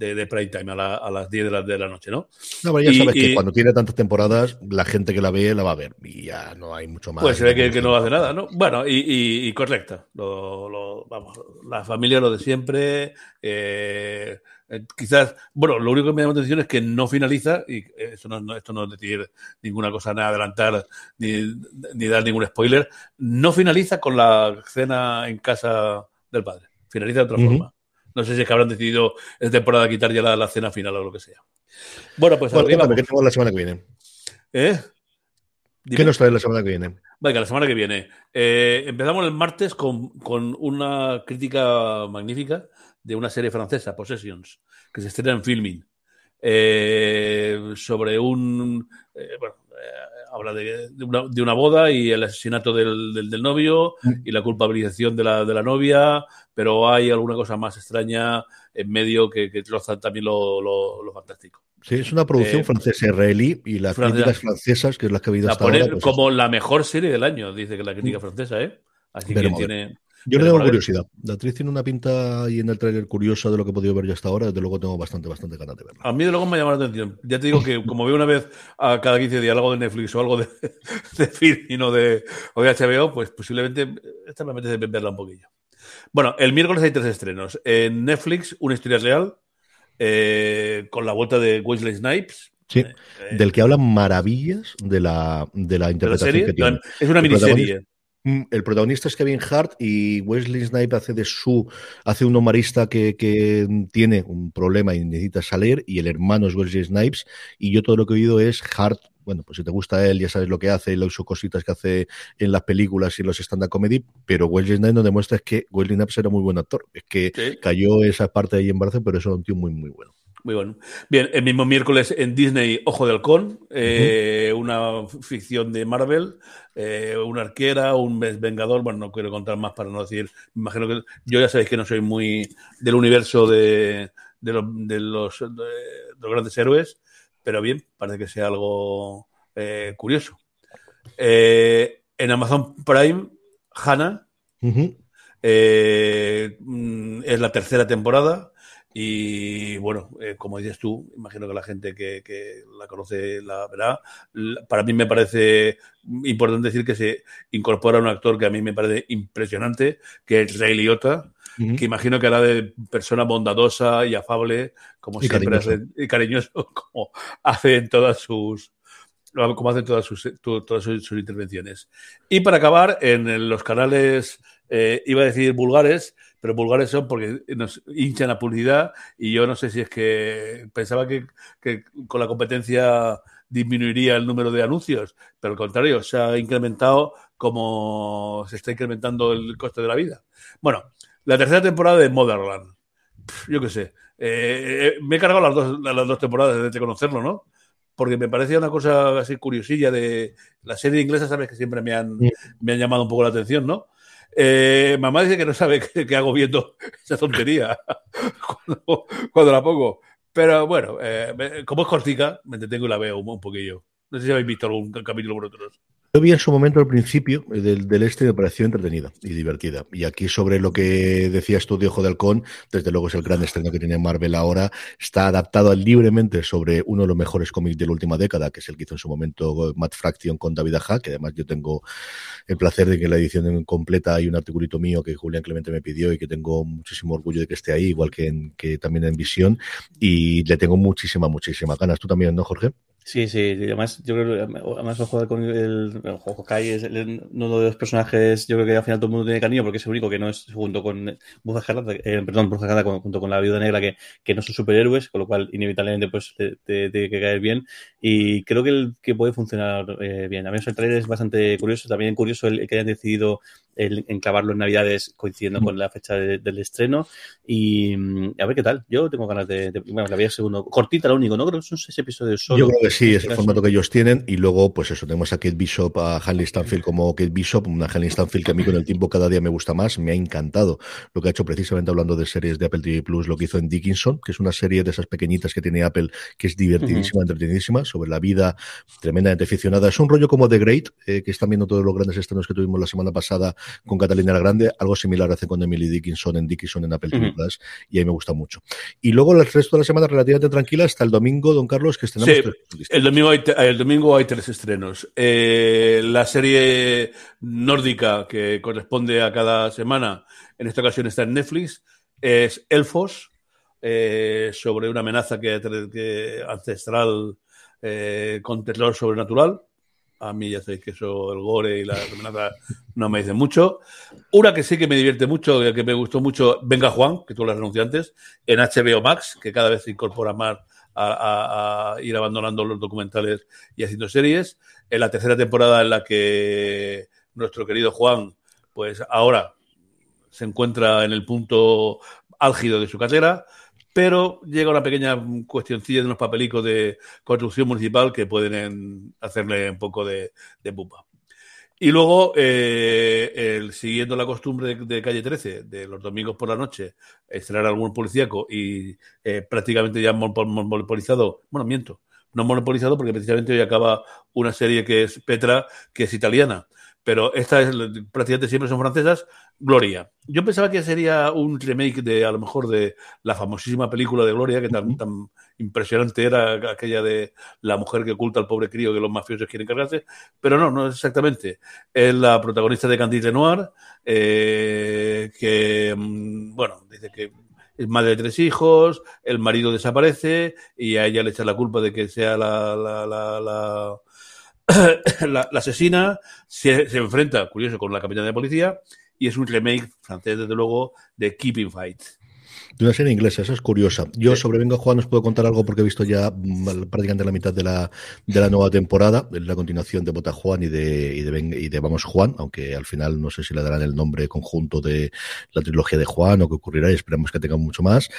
de, de prime time a, a las 10 de la, de la, noche, ¿no? No, pero ya sabes que cuando tiene tantas temporas, la gente que la ve la va a ver y ya no hay mucho más. Pues se ve que, que no hace nada, ¿no? Bueno, y, y correcta. Lo, lo, vamos, la familia lo de siempre. Eh, eh, quizás, bueno, lo único que me llama la atención es que no finaliza, y eso no, esto no es decir ninguna cosa, nada adelantar, ni, ni dar ningún spoiler, no finaliza con la cena en casa del padre. Finaliza de otra uh -huh. forma. No sé si es que habrán decidido esta temporada quitar ya la, la, cena final o lo que sea. Bueno, pues bueno, arriba. ¿Qué tenemos la semana que viene? ¿Eh? Dime. ¿Qué nos trae la semana que viene? Venga, la semana que viene. Eh, empezamos el martes con, con, una crítica magnífica de una serie francesa, Possessions, que se estrena en filming, eh, sobre un. Eh, bueno, eh, habla de, una, boda y el asesinato del, del, novio mm. y la culpabilización de la, de la, novia, pero hay alguna cosa más extraña en medio que, que troza también lo, lo, fantástico. Sí, es una producción francesa israelí y las críticas francesas, que es la que ha habido hasta ahora. Pues como la mejor serie del año, dice que la crítica mm. francesa, ¿eh? Así que tiene. Yo le tengo curiosidad. La actriz tiene una pinta ahí en el tráiler curiosa de lo que he podido ver yo hasta ahora. Desde luego tengo bastante, bastante ganas de verla. A mí de luego me llama la atención. Ya te digo que como veo una vez a cada 15 días algo de Netflix o algo de, de y no de, o de HBO, pues posiblemente esta me apetece verla un poquillo. Bueno, el miércoles hay tres estrenos. En Netflix, Una historia real, eh, con la vuelta de Wesley Snipes. Sí, eh, del que hablan maravillas de la, de la interpretación que tiene. Es una miniserie. Mm, el protagonista es Kevin Hart y Wesley Snipes hace de su, hace un humanista que, tiene un problema y necesita salir y el hermano es Wesley Snipes. Y yo todo lo que he oído es Hart, bueno, pues si te gusta él ya sabes lo que hace, las cositas que hace en las películas y en los stand-up comedy, pero Wesley Snipes no demuestra es que Wesley Snipes era muy buen actor, es que cayó esa parte ahí en Barça, pero eso era un tío muy, muy bueno. Muy bueno. Bien, el mismo miércoles en Disney, Ojo de Halcón, eh, una ficción de Marvel, eh, una arquera, un vengador. Bueno, no quiero contar más para no decir. Me imagino que yo ya sabéis que no soy muy del universo de, los, grandes héroes, pero bien, parece que sea algo eh, curioso. en Amazon Prime, Hannah mm, es la tercera temporada y bueno, eh, como dices tú, imagino que la gente que, la conoce la verá. Para mí me parece importante decir que se incorpora un actor que a mí me parece impresionante, que es Ray Liotta, que imagino que hará de persona bondadosa y afable, como siempre cariñoso. y cariñoso, como hace en todas sus como hacen todas sus, todas sus, intervenciones. Y para acabar, en los canales, eh, iba a decir vulgares, pero vulgares son porque nos hinchan la publicidad y yo no sé si es que pensaba que, con la competencia disminuiría el número de anuncios, pero al contrario, se ha incrementado como se está incrementando el coste de la vida. Bueno, la tercera temporada de Motherland. Yo qué sé. Eh, eh, me he cargado las dos, las dos temporadas desde conocerlo, ¿no? Porque me parecía una cosa así curiosilla de la serie inglesa, sabes que siempre me han, me han llamado un poco la atención, ¿no? Eh, mamá dice que no sabe qué, hago viendo esa tontería cuando, la pongo. Pero bueno, eh, como es cortica, me entretengo y la veo un, poquillo. No sé si habéis visto algún capítulo por otros. Yo vi en su momento al principio eh, del, del este me pareció entretenida y divertida. Y aquí sobre lo que decías tú de Ojo de Halcón, desde luego es el gran estreno que tiene Marvel ahora, está adaptado libremente sobre uno de los mejores cómics de la última década, que es el que hizo en su momento Matt Fraction con David Aja, que además yo tengo el placer de que en la edición completa hay un articulito mío que Julián Clemente me pidió y que tengo muchísimo orgullo de que esté ahí, igual que, en, que también en visión, y le tengo muchísima, muchísima ganas. ¿Tú también, no, Jorge? Sí, sí, además yo creo que además jugar con el, el Hawkeye es uno de los personajes, yo creo que al final todo el mundo tiene cariño porque es el único que no es junto con Bruja eh, perdón, Bruja junto con la Viuda Negra que, que, no son superhéroes, con lo cual inevitablemente pues te, tiene que caer bien y creo que, el, que puede funcionar eh, bien. A mí el trailer es bastante curioso, también curioso el, que hayan decidido el enclavarlo en Navidades coincidiendo mm. con la fecha del estreno y mm, a ver qué tal. Yo tengo ganas de, bueno, la voy a segundo, cortita lo único, ¿no? Creo que son seis episodios solo. Yo creo que sí, es el formato que ellos tienen. Y luego, pues eso, tenemos a Kate Bishop, a Hanley Stanfield como Kate Bishop, una Hanley Stanfield que a mí con el tiempo cada día me gusta más, me ha encantado lo que ha hecho precisamente hablando de series de Apple TV Plus, lo que hizo en Dickinson, que es una serie de esas pequeñitas que tiene Apple, que es divertidísima, entretenidísima, sobre la vida tremendamente aficionada. Es un rollo como The Great, eh, que están viendo todos los grandes estrenos que tuvimos la semana pasada con Catalina la Grande, algo similar hace con Emily Dickinson en Dickinson en Apple TV Plus, y ahí me gusta mucho. Y luego el resto de la semana relativamente tranquila hasta el domingo, don Carlos, que estrenamos el domingo hay, el domingo hay tres estrenos. Eh, la serie nórdica que corresponde a cada semana, en esta ocasión está en Netflix, es Elfos, eh, sobre una amenaza que, ancestral eh, con terror sobrenatural. A mí ya sabéis que eso, el gore y la amenaza no me dicen mucho. Una que sí que me divierte mucho, que me gustó mucho, Venga Juan, que tú lo has anunciado antes, en HBO Max, que cada vez se incorpora más a, ir abandonando los documentales y haciendo series. En la tercera temporada en la que nuestro querido Juan, pues ahora se encuentra en el punto álgido de su carrera, pero llega una pequeña cuestioncilla de unos papelicos de construcción municipal que pueden hacerle un poco de, de pupa. Y luego, eh, siguiendo la costumbre de, Calle 13, de los domingos por la noche, estrenar algún policíaco y eh, prácticamente ya monopolizado, bueno, miento, no monopolizado porque precisamente hoy acaba una serie que es Petra, que es italiana, pero esta es prácticamente siempre son francesas, Gloria. Yo pensaba que sería un remake de a lo mejor de la famosísima película de Gloria, que tan, tan impresionante era aquella de la mujer que oculta al pobre crío que los mafiosos quieren cargarse, pero no, no es exactamente. Es la protagonista de Candide Noir, eh, que, mm, bueno, dice que es madre de tres hijos, el marido desaparece y a ella le echa la culpa de que sea la, la, la, la, asesina, se, se, enfrenta, curioso, con la capitana de policía y es un remake francés, desde luego, de Keeping Fight. De una serie inglesa, esa es curiosa. Yo sobre Venga Juan os puedo contar algo porque he visto ya mm, prácticamente la mitad de la, de la nueva temporada, la continuación de Bota Juan y de, y de, y de Vamos Juan, aunque al final no sé si le darán el nombre conjunto de la trilogía de Juan o qué ocurrirá y esperamos que tengan mucho más.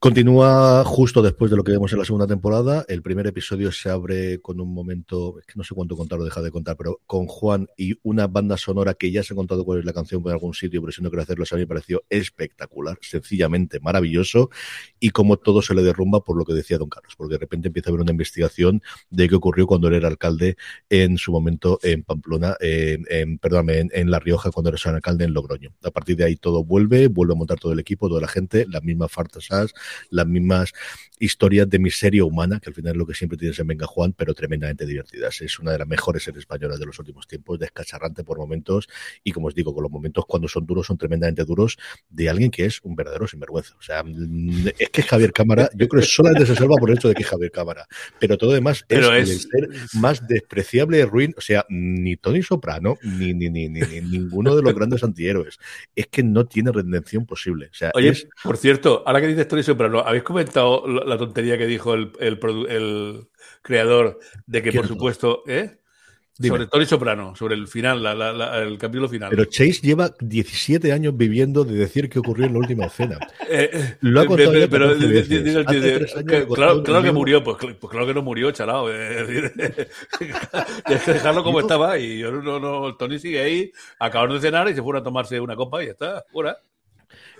Continúa justo después de lo que vemos en la segunda temporada. El primer episodio se abre con un momento, es que no sé cuánto contar o dejar de contar, pero con Juan y una banda sonora que ya se ha contado cuál es la canción por algún sitio, pero si no quiero hacerlo, a mí me pareció espectacular, sencillamente maravilloso y como todo se le derrumba por lo que decía don Carlos, porque de repente empieza a haber una investigación de qué ocurrió cuando él era alcalde en su momento en Pamplona, en, en perdóname, en, La Rioja cuando era alcalde en Logroño. A partir de ahí todo vuelve, vuelve a montar todo el equipo, toda la gente, las mismas fartasas las mismas historias de miseria humana, que al final es lo que siempre tienes en Venga Juan, pero tremendamente divertidas. Es una de las mejores series españolas de los últimos tiempos, descacharrante por momentos, y como os digo, con los momentos cuando son duros, son tremendamente duros, de alguien que es un verdadero sinvergüenza. O sea, mm, es que Javier Cámara, yo creo que solamente se salva por el hecho de que es Javier Cámara, pero todo demás es, el ser más despreciable, ruin, o sea, ni Tony Soprano, ni, ni, ni, ni, ninguno de los grandes antihéroes. Es que no tiene redención posible. O sea, Oye, por cierto, ahora que dices Tony Soprano, ¿habéis comentado la tontería que dijo el, el, el creador de que, por supuesto, ¿eh? Sobre Tony Soprano, sobre el final, la, la, el capítulo final. Pero Chase lleva 17 años viviendo de decir qué ocurrió en la última escena. Eh, Lo ha contado pero, pero claro, claro que murió, pues, pues, claro que no murió, chalao. Es que dejarlo como estaba y yo no, no, Tony sigue ahí, acabaron de cenar y se fueron a tomarse una copa y ya está, fuera.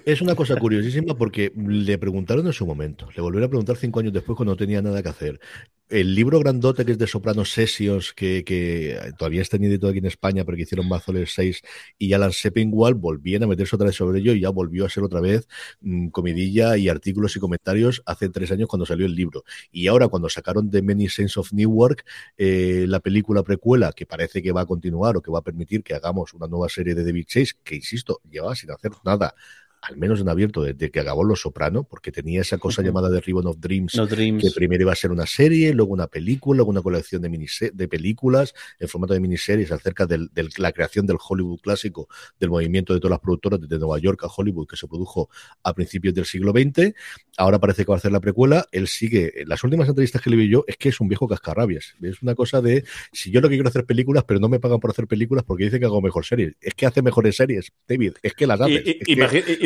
Es una cosa curiosísima porque le preguntaron en su momento, le volvieron a preguntar cinco años después cuando no tenía nada que hacer. El libro grandote que es de Soprano Sessions, que, todavía está inédito aquí en España, pero que hicieron Mazoles 6 y Alan Seppingwall, volvían a meterse otra vez sobre ello y ya volvió a ser otra vez mm, comidilla y artículos y comentarios hace tres años cuando salió el libro. Y ahora cuando sacaron The Many Saints of Newark, eh, la película precuela, que parece que va a continuar o que va a permitir que hagamos una nueva serie de David Chase, que insisto, lleva sin hacer nada al menos en abierto, desde que acabó Los Soprano, porque tenía esa cosa llamada de Ribbon of Dreams, que primero iba a ser una serie, luego una película, luego una colección de, de películas en formato de miniseries acerca de la creación del Hollywood clásico, del movimiento de todas las productoras desde Nueva York a Hollywood que se produjo a principios del siglo XX. Ahora parece que va a hacer la precuela. Él sigue, las últimas entrevistas que le vi yo es que es un viejo cascarrabias. Es una cosa de, si yo lo que quiero hacer películas, pero no me pagan por hacer películas porque dice que hago mejor series. Es que hace mejores series, David. Es que las haces.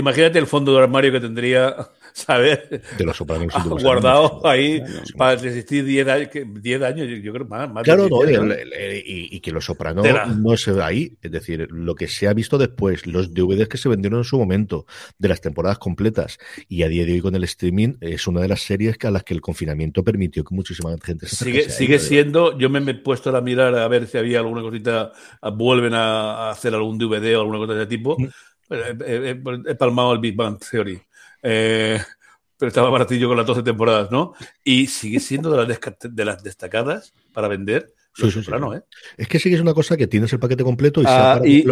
Imagínate el fondo de armario que tendría, ¿sabes? De los sopranos. Guardado ahí para resistir 10 años, 10 años, yo creo más. más claro, no, y, que los sopranos no se ve ahí. Es decir, lo que se ha visto después, los DVDs que se vendieron en su momento, de las temporadas completas, y a día de hoy con el streaming, es una de las series a las que el confinamiento permitió que muchísima gente se Sigue, sigue siendo, yo me he puesto a mirar a ver si había alguna cosita, vuelven a hacer algún DVD o alguna cosa de ese tipo. Mm he, palmado el Big Bang Theory. Eh, pero estaba baratillo con las 12 temporadas, ¿no? Y sigue siendo de las, de las destacadas para vender. Sí, sí, ¿eh? Es que sí que es una cosa que tienes el paquete completo y, ah, y,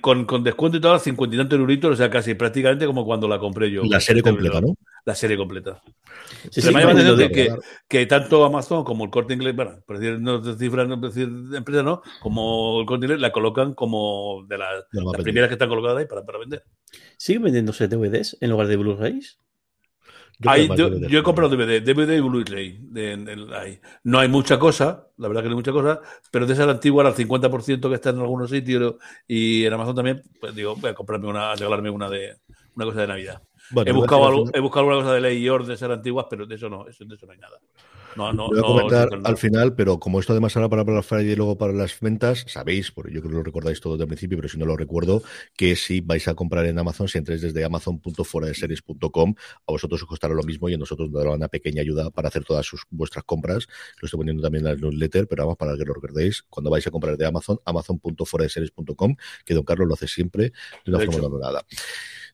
con, con, descuento y todo, a 50 y tantos euritos, o sea, casi prácticamente como cuando la compré yo. La serie completa, ¿no? La serie completa. Se me llama que, que, tanto Amazon como el corte inglés, bueno, por decir, no cifras, no decir empresa, no, como el corte inglés la colocan como de, las primeras que están colocadas ahí para, para vender. ¿Siguen vendiéndose DVDs en lugar de Blu-rays? Yo, he comprado DVD, DVD y Blu-ray. No hay mucha cosa, la verdad que no hay mucha cosa, pero de esa antigua, al 50% que está en algunos sitios y en Amazon también, pues digo, voy a comprarme una, a regalarme una de, una cosa de Navidad. He, buscado he buscado alguna cosa de ley y orden de ser antiguas, pero de eso no, de eso no hay nada. No, no, voy a comentar al final, pero como esto además ahora para Black Friday y luego para las ventas, sabéis, porque yo creo que lo recordáis todo desde el principio, pero si no lo recuerdo, que si vais a comprar en Amazon, si entréis desde amazon.foradeseries.com, a vosotros os costará lo mismo y a nosotros nos dará una pequeña ayuda para hacer todas sus, vuestras compras. Lo estoy poniendo también en la newsletter, pero vamos, para que lo recordéis, cuando vais a comprar de Amazon, amazon.foradeseries.com, que Don Carlos lo hace siempre de una forma nada.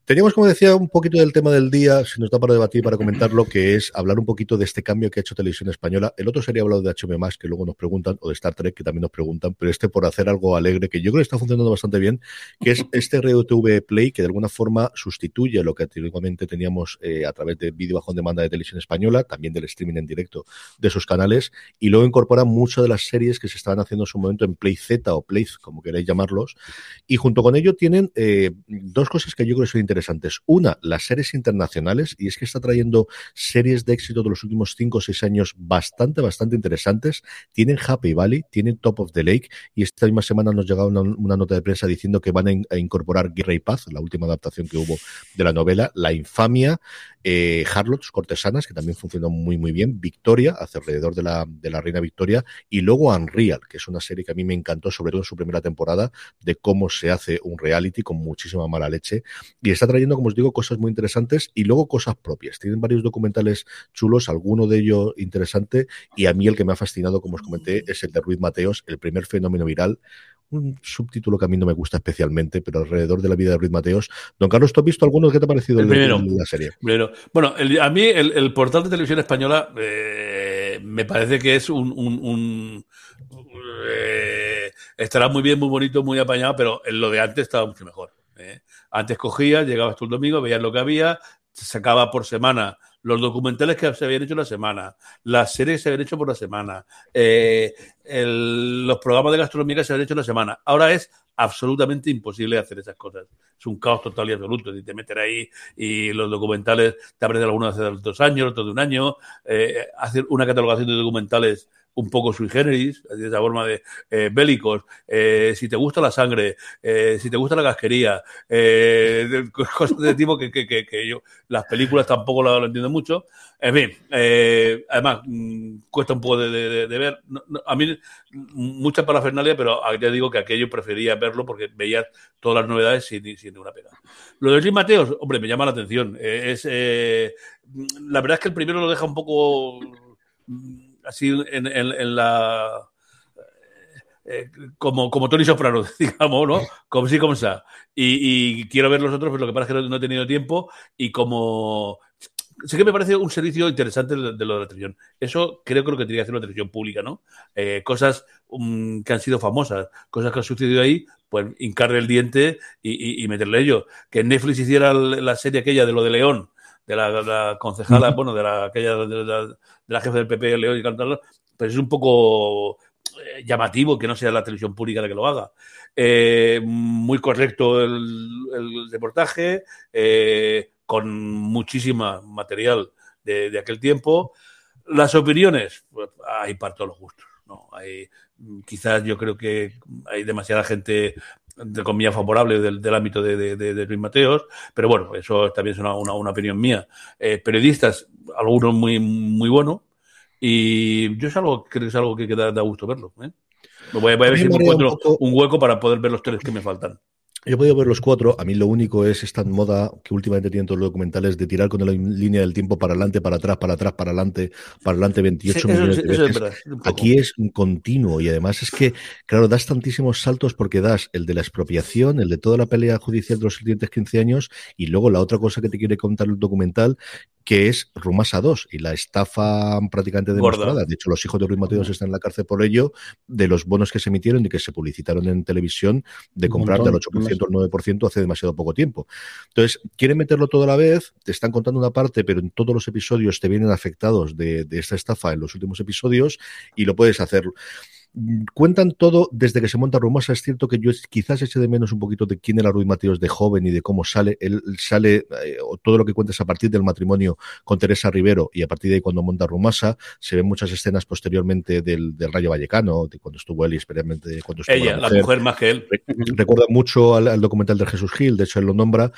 Teníamos, como decía, un poquito del tema del día, si nos da para debatir, para comentarlo, que es hablar un poquito de este cambio que ha hecho Televisión Española. El otro sería hablar de HM, que luego nos preguntan, o de Star Trek, que también nos preguntan, pero este por hacer algo alegre, que yo creo que está funcionando bastante bien, que es este RTV Play, que de alguna forma sustituye lo que antiguamente teníamos eh, a través de vídeo bajo demanda de Televisión Española, también del streaming en directo de sus canales, y luego incorpora muchas de las series que se estaban haciendo en su momento en Play Z o Play, como queráis llamarlos, y junto con ello tienen eh, dos cosas que yo creo que son interesantes interesantes. Una, las series internacionales, y es que está trayendo series de éxito de los últimos 5 o 6 años bastante, bastante interesantes. Tienen Happy Valley, tienen Top of the Lake, y esta misma semana nos llegaba una, nota de prensa diciendo que van a, incorporar Guerra y Paz, la última adaptación que hubo de la novela, La Infamia, eh, Harlots, Cortesanas, que también funcionó muy, muy bien, Victoria, hacia alrededor de la, de la reina Victoria, y luego Unreal, que es una serie que a mí me encantó, sobre todo en su primera temporada, de cómo se hace un reality con muchísima mala leche, y está trayendo, como os digo, cosas muy interesantes y luego cosas propias. Tienen varios documentales chulos, alguno de ellos interesante, y a mí el que me ha fascinado, como os comenté, es el de Ruiz Mateos, el primer fenómeno viral, un subtítulo que a mí no me gusta especialmente, pero alrededor de la vida de Ruiz Mateos. Don Carlos, ¿tú has visto alguno que te ha parecido el primero, la serie? Bueno, a mí el, portal de televisión española eh, me parece que es un... Eh, estará muy bien, muy bonito, muy apañado, pero lo de antes estaba mucho mejor. ¿Eh? Antes cogías, llegabas tú el domingo, veías lo que había, sacaba por semana los documentales que se habían hecho la semana, las series que se habían hecho por la semana, eh, los programas de gastronomía que se habían hecho la semana. Ahora es absolutamente imposible hacer esas cosas. Es un caos total y absoluto. Y te meter ahí y los documentales te aparecen algunos hace dos años, otros de un año. Eh, hacer una catalogación de documentales un poco sui generis, de esa forma de eh, bélicos, eh, si te gusta la sangre, eh, si te gusta la casquería, cosas de tipo que, que, que, yo, las películas tampoco lo, entiendo mucho. En fin, además, mm, cuesta un poco de, ver. a mí, mucha parafernalia, pero ya digo que aquello prefería verlo porque veía todas las novedades sin, sin ninguna pena. Lo de Luis Mateos, hombre, me llama la atención. es, la verdad es que el primero lo deja un poco así en, en, la eh, como, como Tony Soprano, digamos, ¿no? Como sí, como sea. Y, y, quiero ver los otros, pero lo que pasa es que no, he tenido tiempo y como... Sí que me parece un servicio interesante de, lo de la televisión. Eso creo lo que tendría que hacer una televisión pública, ¿no? Eh, cosas um, que han sido famosas, cosas que han sucedido ahí, pues hincarle el diente y, y, meterle ello. Que Netflix hiciera la serie aquella de lo de León, de la, concejala, bueno, de la, aquella de la, de la jefe del PP, León y Cantarlo, pero es un poco eh, llamativo que no sea la televisión pública la que lo haga. Eh, muy correcto el, reportaje, eh, con muchísima material de, aquel tiempo. Las opiniones, pues, hay para todos los gustos. ¿no? Hay, quizás yo creo que hay demasiada gente de comillas favorable del, del ámbito de, de, Luis Mateos, pero bueno, eso también es una, una, opinión mía. Eh, periodistas, algunos muy, muy buenos, y yo es algo, creo que es algo que, da, gusto verlo. ¿eh? Voy, a, ver si encuentro un hueco para poder ver los tres que me faltan. Yo he podido ver los cuatro. A mí lo único es esta moda que últimamente tienen todos los documentales de tirar con la línea del tiempo para adelante, para atrás, para atrás, para adelante, para adelante 28 millones de veces. Aquí es un continuo y además es que, claro, das tantísimos saltos porque das el de la expropiación, el de toda la pelea judicial de los siguientes 15 años y luego la otra cosa que te quiere contar el documental que es Rumasa 2 y la estafa prácticamente demostrada. De hecho, los hijos de Ruiz Mateos están en la cárcel por ello, de los bonos que se emitieron y que se publicitaron en televisión, de comprar del 8% al 9% hace demasiado poco tiempo. Entonces, quieren meterlo todo a la vez, te están contando una parte, pero en todos los episodios te vienen afectados de, de esta estafa en los últimos episodios y lo puedes hacer cuentan todo desde que se monta Rumosa. Es cierto que yo quizás eche de menos un poquito de quién era Ruiz Mateos de joven y de cómo sale. Él sale, eh, todo lo que cuentas a partir del matrimonio con Teresa Rivero y a partir de ahí cuando monta Rumasa, se ven muchas escenas posteriormente del, Rayo Vallecano, de cuando estuvo él y especialmente cuando estuvo Ella, la mujer, más que él. Recuerda mucho al, documental de Jesús Gil, de hecho él lo nombra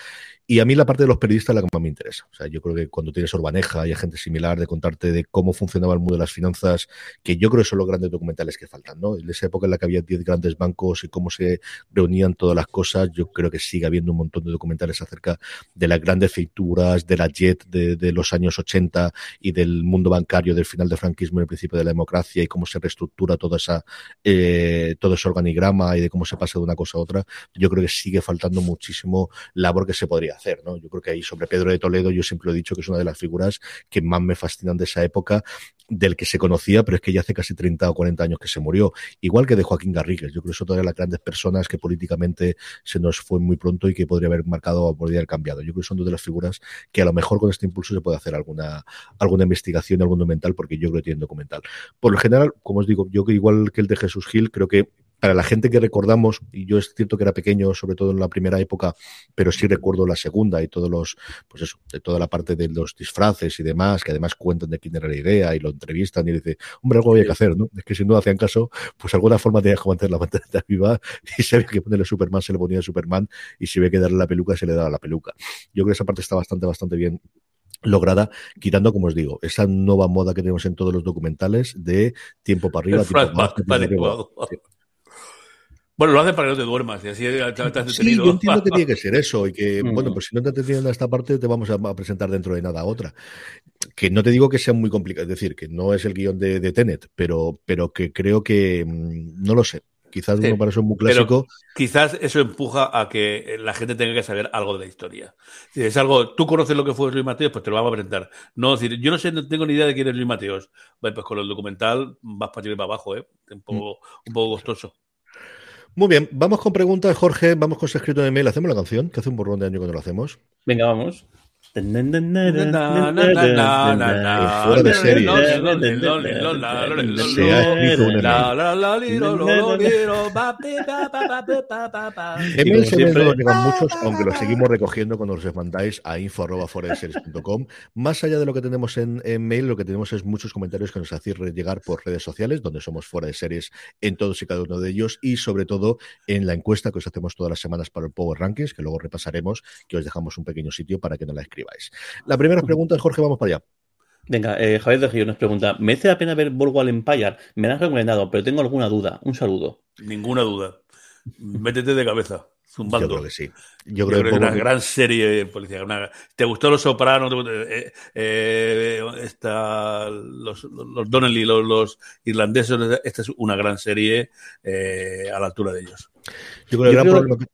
Y a mí la parte de los periodistas es la que más me interesa. O sea, yo creo que cuando tienes Orbaneja y gente similar de contarte de cómo funcionaba el mundo de las finanzas, que yo creo que son los grandes documentales que faltan, ¿no? En esa época en la que había 10 grandes bancos y cómo se reunían todas las cosas, yo creo que sigue habiendo un montón de documentales acerca de las grandes feituras, de la JET de, los años 80 y del mundo bancario del final del franquismo y el principio de la democracia y cómo se reestructura toda esa, eh, todo ese organigrama y de cómo se pasa de una cosa a otra. Yo creo que sigue faltando muchísimo labor que se podría ¿no? Yo creo que ahí sobre Pedro de Toledo yo siempre lo he dicho que es una de las figuras que más me fascinan de esa época del que se conocía, pero es que ya hace casi 30 o 40 años que se murió. Igual que de Joaquín Garrigues. Yo creo que son todas las grandes personas que políticamente se nos fue muy pronto y que podría haber marcado o podría haber cambiado. Yo creo que son dos de las figuras que a lo mejor con este impulso se puede hacer alguna, alguna investigación, algún documental, porque yo creo que tiene documental. Por lo general, como os digo, yo que igual que el de Jesús Gil, creo que para la gente que recordamos, y yo es cierto que era pequeño, sobre todo en la primera época, pero sí recuerdo la segunda y todos los, pues eso, de toda la parte de los disfraces y demás, que además cuentan de quién era la idea y lo entrevistan y dice, hombre, algo había que hacer, ¿no? Es que si no hacían caso, pues alguna forma tenía que mantener la pantalla viva y se ve que ponerle Superman se le ponía Superman y si ve que darle la peluca se le daba la peluca. Yo creo que esa parte está bastante, bastante bien lograda, quitando, como os digo, esa nueva moda que tenemos en todos los documentales de tiempo para arriba, tiempo para abajo. Bueno, lo hacen para que no te duermas y así te Sí, yo entiendo que tiene que ser eso y que, mm. bueno, pues si no te entienden a esta parte, te vamos a, presentar dentro de nada otra. Que no te digo que sea muy complicado, es decir, que no es el guion de, Tenet, pero, pero que creo que, mm, no lo sé, Quizás uno para eso es muy clásico. quizás eso empuja a que la gente tenga que saber algo de la historia. Si es algo, tú conoces lo que fue Luis Mateos, pues te lo vamos a presentar. No decir, yo no sé, no tengo ni idea de quién es Luis Mateos. Pues con el documental vas para arriba y para abajo, ¿eh? Un poco, un poco costoso. Muy bien, vamos con preguntas, Jorge. Vamos con ese escrito de mail. ¿Hacemos la canción? Que hace un borrón de año cuando lo hacemos. Venga, vamos. Fuera de serie. Se ha escrito un email se me lo muchos, aunque lo seguimos recogiendo cuando los mandáis a info.foradeseries.com. Más allá de lo que tenemos en, en, mail, lo que tenemos es muchos comentarios que nos hacéis llegar por redes sociales, donde somos fuera de series en todos y cada uno de ellos, y sobre todo en la encuesta que os hacemos todas las semanas para el Power Rankings, que luego repasaremos, que os dejamos un pequeño sitio para que no la escribáis. La primera pregunta, Jorge, vamos para allá. Venga, eh, Javier de Gio nos pregunta: ¿Me hace la pena ver Boardwalk Empire? Me la has recomendado, pero tengo alguna duda. Un saludo. Ninguna duda. Métete de cabeza. Zumbando. Yo creo que sí. Yo, creo, que es una gran serie policial. ¿Te gustó Los Sopranos? Eh, eh, los, los Donnelly, los, irlandeses. Esta es una gran serie a la altura de ellos. Yo creo que el gran problema.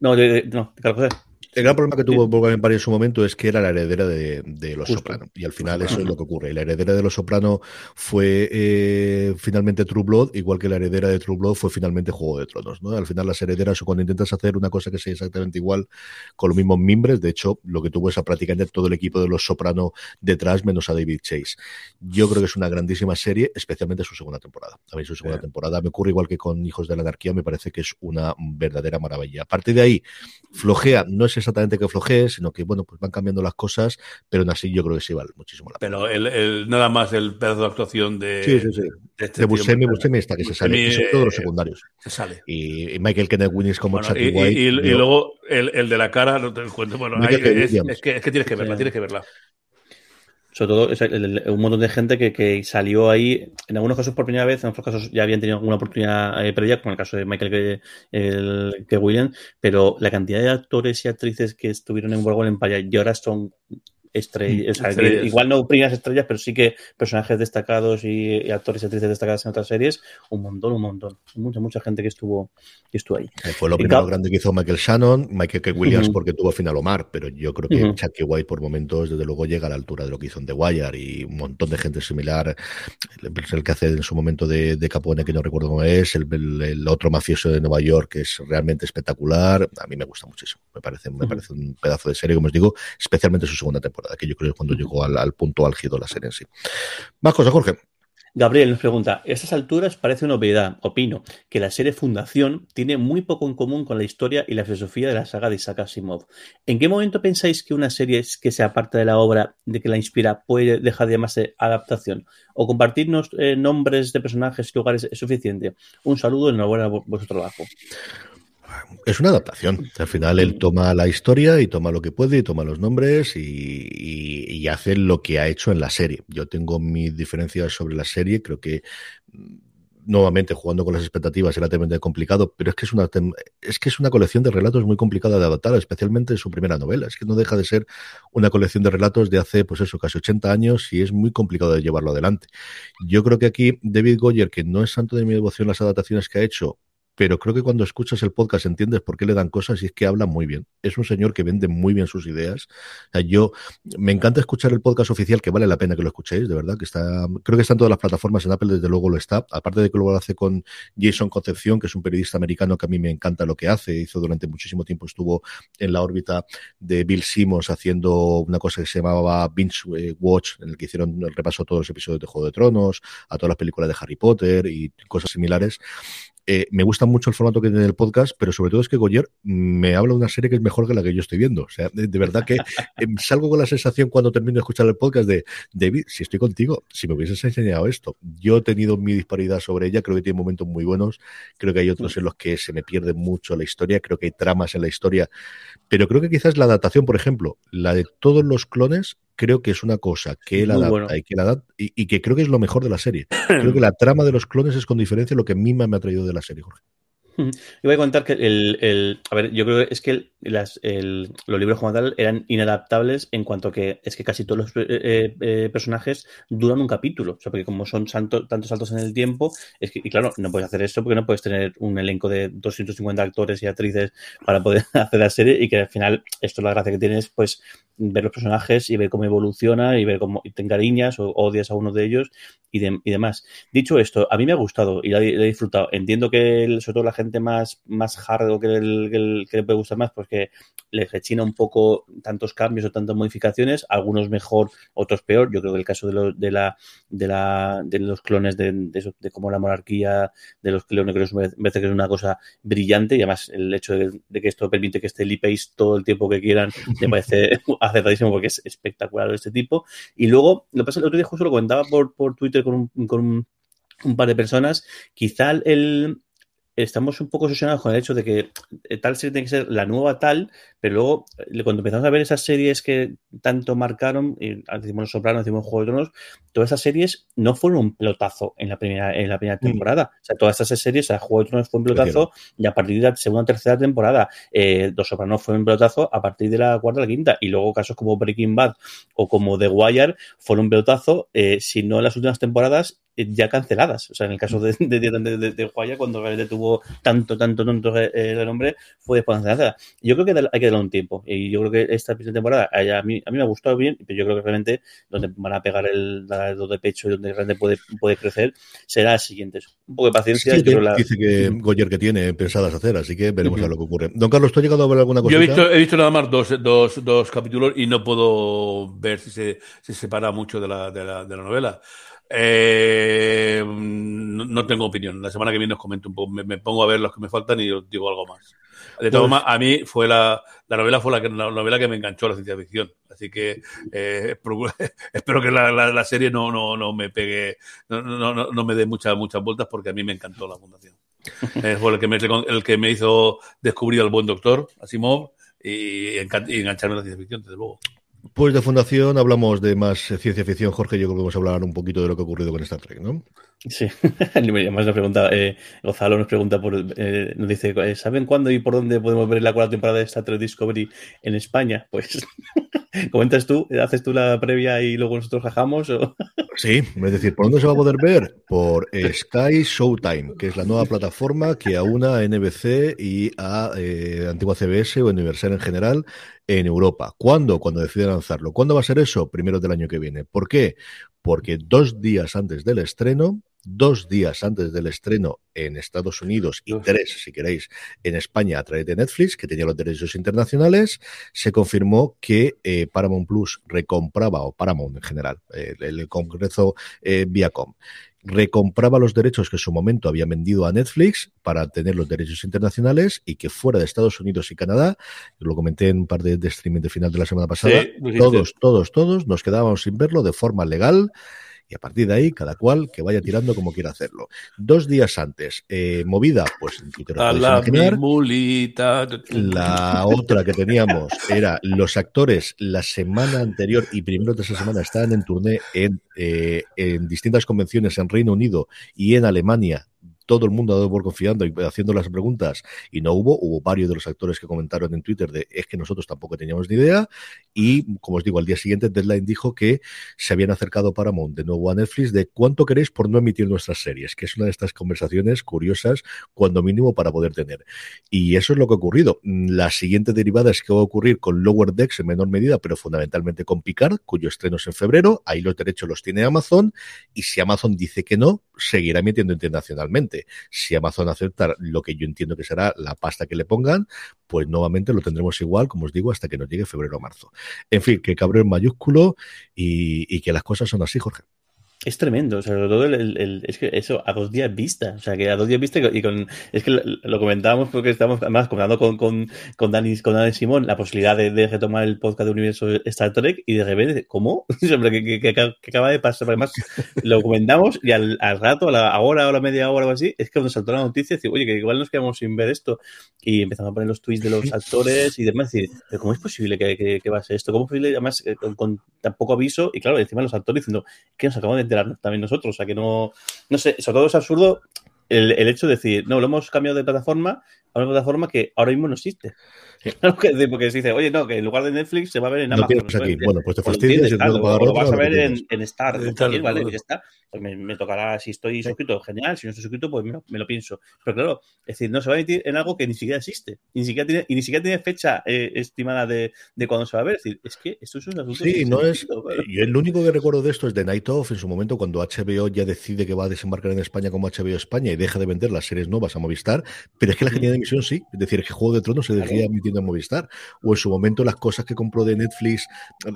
No, no, Carlos el gran problema que tuvo Bob Empire en su momento es que era la heredera de, Los Soprano. Y al final eso es lo que ocurre. La heredera de Los Soprano fue eh, finalmente True Blood, igual que la heredera de True Blood fue finalmente Juego de Tronos. ¿no? Al final las herederas, o cuando intentas hacer una cosa que sea exactamente igual con los mismos mimbres, de hecho, lo que tuvo es a prácticamente todo el equipo de Los Soprano detrás, menos a David Chase. Yo creo que es una grandísima serie, especialmente su segunda temporada. A mí su segunda temporada me ocurre igual que con Hijos de la Anarquía, me parece que es una verdadera maravilla. A partir de ahí, flojea, no es exactamente que flojee, sino que, bueno, pues van cambiando las cosas, pero aún así yo creo que sí vale muchísimo la pena. Pero el, nada más el pedazo de actuación de. Sí, sí, sí. De, este Buscemi, Buscemi está que se sale. y sobre todo los secundarios. Se sale. Y, Michael Kenneth Winnis como bueno, y, White. Y, luego el, el, de la cara, no te cuento. Bueno, es, es, que, es que tienes que verla, tienes que verla sobre todo un montón de gente que, salió ahí, en algunos casos por primera vez, en otros casos ya habían tenido alguna oportunidad eh, previa, como el caso de Michael que, el, que William, pero la cantidad de actores y actrices que estuvieron en World Empire y ahora son estrellas, igual no primeras estrellas, pero sí que personajes destacados y, actores y actrices destacadas en otras series, un montón, un montón. Mucha, mucha gente que estuvo, que estuvo ahí. Eh, fue lo primero grande que hizo Michael Shannon, Michael K. Williams porque tuvo final Omar, pero yo creo que Chucky White por momentos desde luego llega a la altura de lo que hizo en The Wire y un montón de gente similar. El, que hace en su momento de, de Capone, que no recuerdo cómo es, el, otro mafioso de Nueva York, que es realmente espectacular. A mí me gusta muchísimo. Me parece, me parece un pedazo de serie, como os digo, especialmente su segunda temporada que yo creo que es cuando llegó al, punto álgido la serie en sí. Más cosas, Jorge. Gabriel nos pregunta, a estas alturas parece una obviedad, opino, que la serie Fundación tiene muy poco en común con la historia y la filosofía de la saga de Isaac Asimov. ¿En qué momento pensáis que una serie que sea parte de la obra de que la inspira puede dejar de llamarse adaptación? ¿O compartirnos eh, nombres de personajes y lugares es suficiente? Un saludo y enhorabuena por vuestro trabajo. Es una adaptación. Al final él toma la historia y toma lo que puede y toma los nombres y, hace lo que ha hecho en la serie. Yo tengo mis diferencias sobre la serie. Creo que mm, nuevamente jugando con las expectativas era tremendamente complicado, pero es que es una es que es una colección de relatos muy complicada de adaptar, especialmente su primera novela. Es que no deja de ser una colección de relatos de hace, pues eso, casi 80 años y es muy complicado de llevarlo adelante. Yo creo que aquí David Goyer, que no es santo de mi devoción las adaptaciones que ha hecho, pero creo que cuando escuchas el podcast entiendes por qué le dan cosas y es que habla muy bien. Es un señor que vende muy bien sus ideas. yo me encanta escuchar el podcast oficial, que vale la pena que lo escuchéis, de verdad, que está, creo que está en todas las plataformas, en Apple desde luego lo está, aparte de que lo hace con Jason Concepción, que es un periodista americano que a mí me encanta lo que hace, hizo durante muchísimo tiempo, estuvo en la órbita de Bill Simmons haciendo una cosa que se llamaba Binge eh, Watch, en el que hicieron el repaso a todos los episodios de Juego de Tronos, a todas las películas de Harry Potter y cosas similares. Eh, me gusta mucho el formato que tiene el podcast, pero sobre todo es que Goyer me habla de una serie que es mejor que la que yo estoy viendo. O sea, de, verdad que em, salgo con la sensación cuando termino de escuchar el podcast de, David, si estoy contigo, si me hubieses enseñado esto. Yo he tenido mi disparidad sobre ella, creo que tiene momentos muy buenos, creo que hay otros en los que se me pierde mucho la historia, creo que hay tramas en la historia, pero creo que quizás la adaptación, por ejemplo, la de todos los clones, creo que es una cosa que él adapta y que y, que creo que es lo mejor de la serie. creo que la trama de los clones es con diferencia lo que a mí me ha traído de la serie, Jorge. Yo voy a contar que el, a ver, yo creo que es que las, los libros como tal eran inadaptables en cuanto que es que casi todos los eh, eh, eh, personajes duran un capítulo, o sea, porque como son tantos saltos en el tiempo, es que, y claro, no puedes hacer esto porque no puedes tener un elenco de 250 actores y actrices para poder hacer la serie y que al final esto es la gracia que tienes, pues ver los personajes y ver cómo evoluciona y ver cómo te encariñas o odias a uno de ellos y, y demás. Dicho esto, a mí me ha gustado y lo he, disfrutado. Entiendo que sobre todo la gente más, más hard o que, el, que, le puede gustar más, pues que le rechina un poco tantos cambios o tantas modificaciones, algunos mejor, otros peor. Yo creo que el caso de, lo, de, la, de, la, de los clones de, de, de como la monarquía de los clones, creo que que es una cosa brillante y además el hecho de, que esto permite que esté el todo el tiempo que quieran me parece acertadísimo porque es espectacular de este tipo. Y luego, lo que pasa, el otro día justo lo comentaba por, por Twitter con un, con un, un par de personas, quizá el, estamos un poco obsesionados con el hecho de que tal serie tiene que ser la nueva tal, pero luego eh, cuando empezamos a ver esas series que tanto marcaron, y decimos Los Sopranos, decimos Juego de Tronos, todas esas series no fueron un pelotazo en la primera, en la primera mm. temporada. O sea, todas esas series, o Juego de Tronos fue un pelotazo y a partir de la segunda o tercera temporada, eh, Los Sopranos fue un pelotazo a partir de la cuarta o la quinta. Y luego casos como Breaking Bad o como The Wire fueron un pelotazo, si no en las últimas temporadas, ya canceladas. O sea, en el caso de, de, de, de, cuando realmente tuvo tanto, tanto, tanto eh, el nombre, fue después cancelada. Yo creo que hay que un tiempo. Y yo creo que esta primera temporada, a mí, a mí me ha gustado bien, pero yo creo que realmente donde van a pegar el dedo de pecho y donde realmente puede, puede crecer será el siguiente. Un poco de paciencia. Dice que Goyer que tiene pensadas hacer, así que veremos a lo que ocurre. Don Carlos, ¿tú has llegado a ver alguna cosa? Yo he visto, he visto nada más dos, dos, dos capítulos y no puedo ver si se, se separa mucho de la, de la, de la novela. Eh, no, tengo opinión. La semana que viene os comento un poco. Me, pongo a ver los que me faltan y os digo algo más. De todas pues- a mí fue la, la novela fue la, que, la novela que me enganchó a la ciencia ficción. Así que eh, espero que la, la, serie no, no, no me pegue, no, no, no, me dé muchas, muchas vueltas porque a mí me encantó la fundación. fue el que, me, el que me hizo descubrir al buen doctor, Asimov, y engancharme a la ciencia ficción, desde luego. Pues de Fundación hablamos de más ciencia ficción, Jorge. Yo creo que vamos a hablar un poquito de lo que ha ocurrido con Star Trek, ¿no? Sí, además nos pregunta, eh, Gonzalo nos pregunta, por, eh, nos dice, eh, ¿saben cuándo y por dónde podemos ver la cuarta temporada de Star Trek Discovery en España? Pues, ¿comentas tú? ¿Haces tú la previa y luego nosotros jajamos? O? Sí, es decir, ¿por dónde se va a poder ver? Por Sky Showtime, que es la nueva plataforma que aúna a NBC y a eh, antigua CBS o Universal en general en Europa. ¿Cuándo? Cuando decide lanzarlo. ¿Cuándo va a ser eso? Primero del año que viene. ¿Por qué? Porque dos días antes del estreno, dos días antes del estreno en Estados Unidos y tres, si queréis, en España a través de Netflix, que tenía los derechos internacionales, se confirmó que eh, Paramount Plus recompraba, o Paramount en general, eh, el Congreso eh, Viacom, recompraba los derechos que en su momento había vendido a Netflix para tener los derechos internacionales y que fuera de Estados Unidos y Canadá, lo comenté en un par de, streaming de final de la semana pasada, todos, todos, todos nos quedábamos sin verlo de forma legal Y a partir de ahí, cada cual que vaya tirando como quiera hacerlo. Dos días antes, eh, movida, pues en Twitter a la mulita. La otra que teníamos era los actores la semana anterior y primero de esa semana estaban en turné en, eh, en distintas convenciones en Reino Unido y en Alemania todo el mundo ha dado por confiando y haciendo las preguntas y no hubo. Hubo varios de los actores que comentaron en Twitter de es que nosotros tampoco teníamos ni idea. Y como os digo, al día siguiente Deadline dijo que se habían acercado Paramount de nuevo a Netflix de cuánto queréis por no emitir nuestras series, que es una de estas conversaciones curiosas, cuando mínimo para poder tener. Y eso es lo que ha ocurrido. La siguiente derivada es que va a ocurrir con Lower Decks en menor medida, pero fundamentalmente con Picard, cuyo estreno es en febrero. Ahí los derechos los tiene Amazon. Y si Amazon dice que no, seguirá emitiendo internacionalmente. Si Amazon acepta lo que yo entiendo que será la pasta que le pongan, pues nuevamente lo tendremos igual, como os digo, hasta que nos llegue febrero o marzo. En fin, que cabrón mayúsculo y que las cosas son así, Jorge. Es tremendo, sobre todo el, es que eso a dos días vista, o sea que a dos días vista y con es que lo, comentábamos porque estábamos además comentando con, con, con Dani con Dani Simón la posibilidad de, de, retomar el podcast de Universo Star Trek y de repente, ¿cómo? que, que, acaba de pasar, además lo comentamos y al, al, rato, a la hora o la media hora o así, es que nos saltó la noticia y decir, oye, que igual nos quedamos sin ver esto y empezamos a poner los tweets de los actores y demás, y decir, ¿cómo es posible que, que, va a ser esto? ¿Cómo es posible, además, eh, con, con tan poco aviso? Y claro, encima los actores diciendo, que nos acabamos de también nosotros. O sea que no, no sé, sobre todo es absurdo el, el, hecho de decir, no, lo hemos cambiado de plataforma a una plataforma que ahora mismo no existe. porque se dice, oye, no, que en lugar de Netflix se va a ver en Amazon. No aquí. Bueno, pues te fastidias y claro, lo, lo vas a ver en, en, Star. Vale, ya está. Pues me, me, tocará, si estoy suscrito, genial. Si no estoy suscrito, pues me lo, me lo, pienso. Pero claro, es decir, no se va a emitir en algo que ni siquiera existe. Ni siquiera tiene, y ni siquiera tiene fecha eh, estimada de, de cuándo se va a ver. Es decir, es que esto es un asunto. Sí, no es. Yo el único que recuerdo de esto es de Night Of, en su momento, cuando HBO ya decide que va a desembarcar en España como HBO España y deja de vender las series nuevas a Movistar. Pero es que la genial de emisión sí. Es decir, que Juego de Tronos se decía emitiendo en Movistar o en su momento las cosas que compró de Netflix,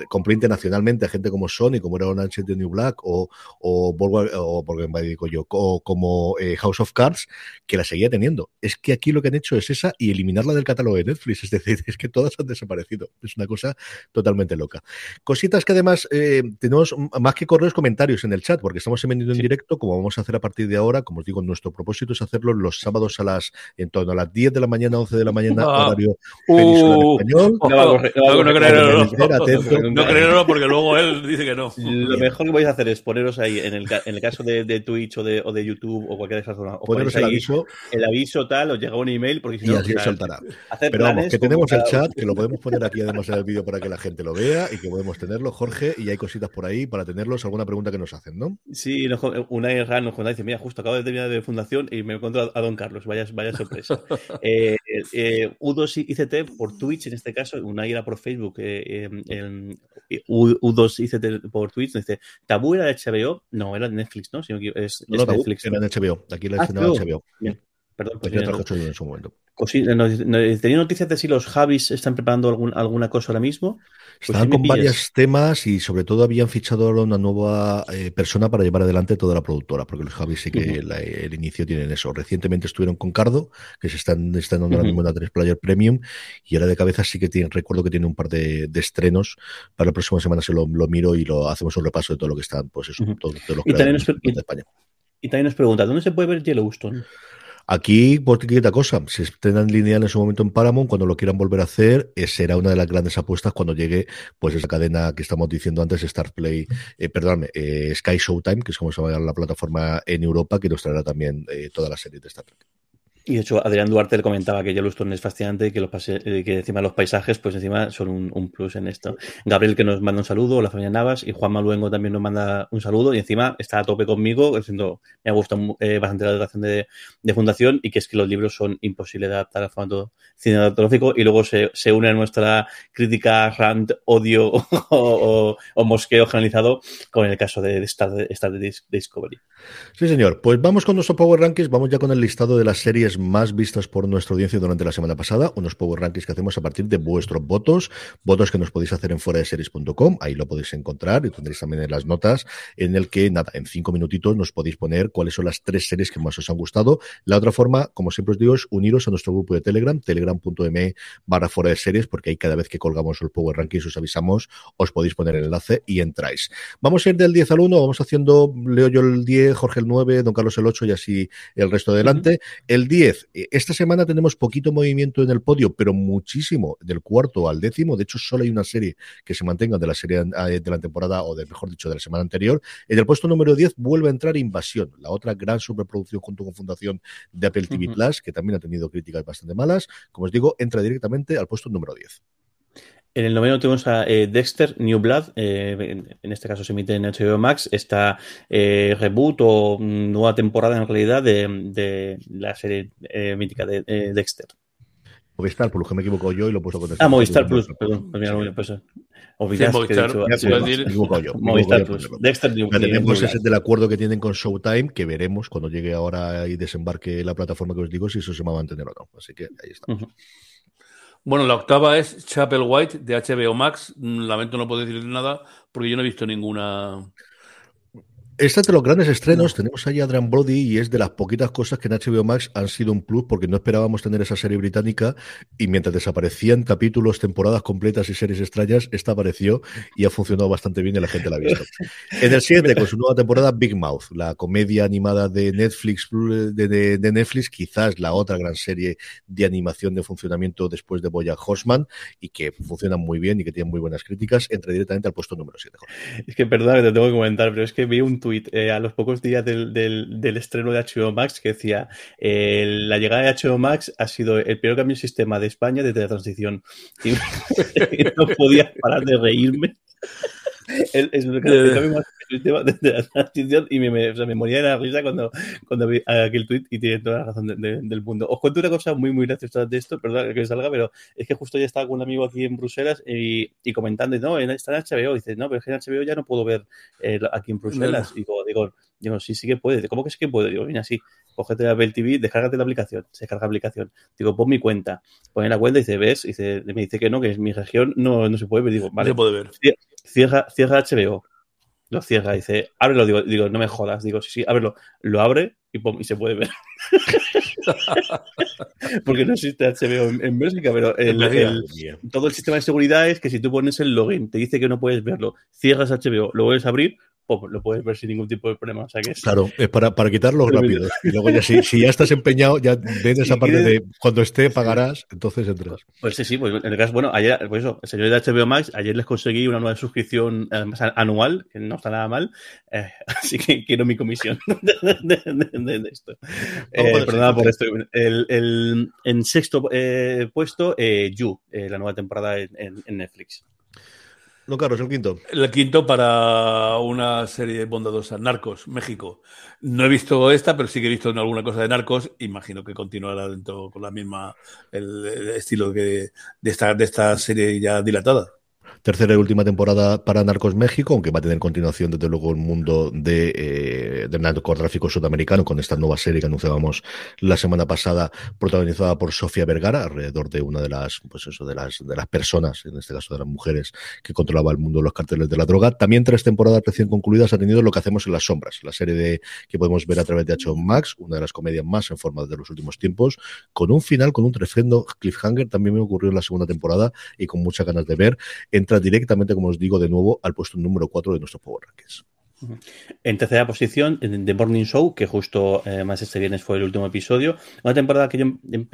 compró internacionalmente a gente como Sony, como era Orange de New Black o, o, o, digo yo, o como eh, House of Cards, que la seguía teniendo. Es que aquí lo que han hecho es esa y eliminarla del catálogo de Netflix, es decir, es que todas han desaparecido. Es una cosa totalmente loca. Cositas que además eh, tenemos más que correos comentarios en el chat, porque estamos emitiendo en sí. directo, como vamos a hacer a partir de ahora, como os digo, nuestro propósito es hacerlo los sábados a las, en torno a las 10 de la mañana, 11 de la mañana, ah. horario uh, español. No, no, no, no, creerlo, no, porque luego él dice que no. Lo mejor que vais a hacer es poneros ahí, en el, en el caso de, de Twitch o de, o de, YouTube o cualquier de esas zonas, poneros el aviso. El aviso tal, os llega un email porque si no. Y así saltará. Pero vamos, que tenemos el chat, que lo podemos poner aquí además en el vídeo para que la gente lo vea y que podemos tenerlo, Jorge, y hay cositas por ahí para tenerlos, alguna pregunta que nos hacen, ¿no? Sí, una RAN nos dice, mira, justo acabo de terminar de fundación y me encuentro a, Don Carlos, vaya, vaya sorpresa. eh, eh, U2 ICT por Twitch, en este caso, una era por Facebook, eh, eh, U2 ICT por Twitch, dice, ¿Tabú era de HBO? No, era de Netflix, ¿no? Sino que es, no, es Tabú Netflix. era de HBO, aquí la ah, HBO. HBO. Bien. Perdón, pues ya trajo en su momento. ¿Tenía noticias de si los Javis están preparando algún, alguna cosa ahora mismo? Pues Estaban con varios temas y sobre todo habían fichado ahora una nueva eh, persona para llevar adelante toda la productora, porque los Javis sí que uh -huh. la, el inicio tienen eso. Recientemente estuvieron con Cardo, que se están, están dando uh -huh. ahora mismo una 3 Player Premium, y ahora de cabeza sí que tienen, recuerdo que tiene un par de, de, estrenos. Para la próxima semana se lo, lo, miro y lo hacemos un repaso de todo lo que están, pues eso, uh -huh. todo, todo lo que y también, nos, España. y también nos pregunta, ¿dónde se puede ver Yellowstone? Aquí, por quita cosa, si estén lineal en su momento en Paramount, cuando lo quieran volver a hacer, eh, será una de las grandes apuestas cuando llegue pues esa cadena que estamos diciendo antes, Star Play, eh, perdón, eh, Sky Showtime, que es como se llama la plataforma en Europa, que nos traerá también eh, toda la serie de Star Trek. Y de hecho, Adrián Duarte le comentaba que Yellowstone es fascinante y que, los pase, eh, que encima los paisajes, pues encima son un, plus en esto. Gabriel que nos manda un saludo, la familia Navas, y Juan Maluengo también nos manda un saludo, y encima está a tope conmigo, diciendo, me ha gustado eh, bastante la adaptación de, Fundación, y que es que los libros son imposibles de adaptar al formato cinematográfico, y luego se, se une a nuestra crítica, rant, odio o, mosqueo generalizado con el caso de Star, Star Discovery. Sí, señor. Pues vamos con nuestro Power Rankings, vamos ya con el listado de las series más vistas por nuestra audiencia durante la semana pasada, unos Power Rankings que hacemos a partir de vuestros votos, votos que nos podéis hacer en fuera de series.com, ahí lo podéis encontrar y tendréis también en las notas, en el que, nada, en cinco minutitos nos podéis poner cuáles son las tres series que más os han gustado. La otra forma, como siempre os digo, es uniros a nuestro grupo de Telegram, telegram.me barra fuera de series, porque ahí cada vez que colgamos el Power Rankings os avisamos, os podéis poner el enlace y entráis. Vamos a ir del 10 al 1, vamos haciendo, leo yo el 10, Jorge el 9, don Carlos el 8 y así el resto adelante. El 10, eh, esta semana tenemos poquito movimiento en el podio, pero muchísimo del cuarto al décimo. De hecho, solo hay una serie que se mantenga de la serie eh, de la temporada, o de mejor dicho, de la semana anterior. En el puesto número 10 vuelve a entrar Invasión, la otra gran superproducción junto con Fundación de Apple TV Plus, que también ha tenido críticas bastante malas. Como os digo, entra directamente al puesto número 10. En el noveno tenemos a eh, Dexter New Blood, eh, en, este caso se emite en HBO Max, esta eh, reboot o nueva temporada en realidad de, la serie mítica de Dexter. Movistar Plus, que me equivoco yo y lo he puesto con Ah, Movistar Plus, perdón. Pues, Movistar, Movistar Plus. Dexter New, Tenemos ese del acuerdo que tienen con Showtime, que veremos cuando llegue ahora y desembarque la plataforma que os digo si eso se va a mantener o no. Así que ahí estamos. Bueno, la octava es Chapel White de HBO Max. Lamento no puedo decir nada porque yo no he visto ninguna este de los grandes estrenos, tenemos ahí a Adrian Brody y es de las poquitas cosas que en HBO Max han sido un plus porque no esperábamos tener esa serie británica y mientras desaparecían capítulos, temporadas completas y series extrañas, esta apareció y ha funcionado bastante bien y la gente la ha visto. En el 7, con su nueva temporada, Big Mouth, la comedia animada de Netflix, de, Netflix, quizás la otra gran serie de animación de funcionamiento después de Boya Horseman y que funciona muy bien y que tiene muy buenas críticas, entra directamente al puesto número 7. Es que perdón que te tengo que comentar, pero es que vi un tuit eh, a los pocos días del, del, estreno de HBO Max que decía eh, la llegada de HBO Max ha sido el peor cambio de sistema de España desde la transición. No podía parar de reírme. El, cambio más de la transición y me, me, moría de la risa cuando, cuando vi aquel tweet y tiene toda la razón del mundo. Os cuento una cosa muy, muy graciosa de esto, perdón que salga, pero es que justo ya estaba con un amigo aquí en Bruselas y, y comentando, no, está en HBO, y dice, no, pero es que en HBO ya no puedo ver eh, aquí en Bruselas. Y digo, digo, digo, sí, sí que puede. ¿Cómo que sí que puede? Digo, mira, sí, cógete la Apple TV, descárgate la aplicación, se descarga la aplicación. Digo, pon mi cuenta. Pone la cuenta y dice, ¿ves? Y dice, me dice que no, que en mi región no, no se puede ver. Digo, vale. se puede ver. Cierra, cierra HBO lo cierra, dice, ábrelo, digo, digo, no me jodas, digo, sí, sí, ábrelo, lo abre y, y se puede ver. Porque no existe HBO en, en Bélgica, pero todo el sistema de seguridad es que si tú pones el login, te dice que no puedes verlo, cierras HBO, lo vuelves a abrir, lo puedes ver sin ningún tipo de problema. O sea que Claro, es para, para quitarlos rápido. Y luego ya si, si, ya estás empeñado, ya ven esa parte de cuando esté pagarás, entonces entras. Pues sí, sí, pues en el caso, bueno, ayer, pues eso, el señor de HBO Max, ayer les conseguí una nueva suscripción anual, que no está nada mal, eh, así que quiero mi comisión de, esto. Eh, perdona por esto. El, el, en sexto eh, puesto, You, la nueva temporada en Netflix. No, Carlos, el quinto. El quinto para una serie bondadosa, Narcos, México. No he visto esta, pero sí que he visto alguna cosa de Narcos. Imagino que continuará dentro con la misma el, estilo que de esta, de esta serie ya dilatada tercera y última temporada para Narcos México, aunque va a tener continuación desde luego el mundo de, eh, del narcotráfico sudamericano con esta nueva serie que anunciábamos la semana pasada, protagonizada por Sofía Vergara, alrededor de una de las, pues eso, de las, de las personas, en este caso de las mujeres, que controlaba el mundo de los carteles de la droga. También tres temporadas recién concluidas ha tenido lo que hacemos en las sombras, la serie de, que podemos ver a través de HBO Max, una de las comedias más en forma de los últimos tiempos, con un final, con un tremendo cliffhanger, también me ocurrió en la segunda temporada y con muchas ganas de ver. Entre directamente, como os digo, de nuevo al puesto número 4 de nuestro Power Rankings. En tercera posición, The Morning Show, que justo eh, más este viernes fue el último episodio. Una temporada que yo me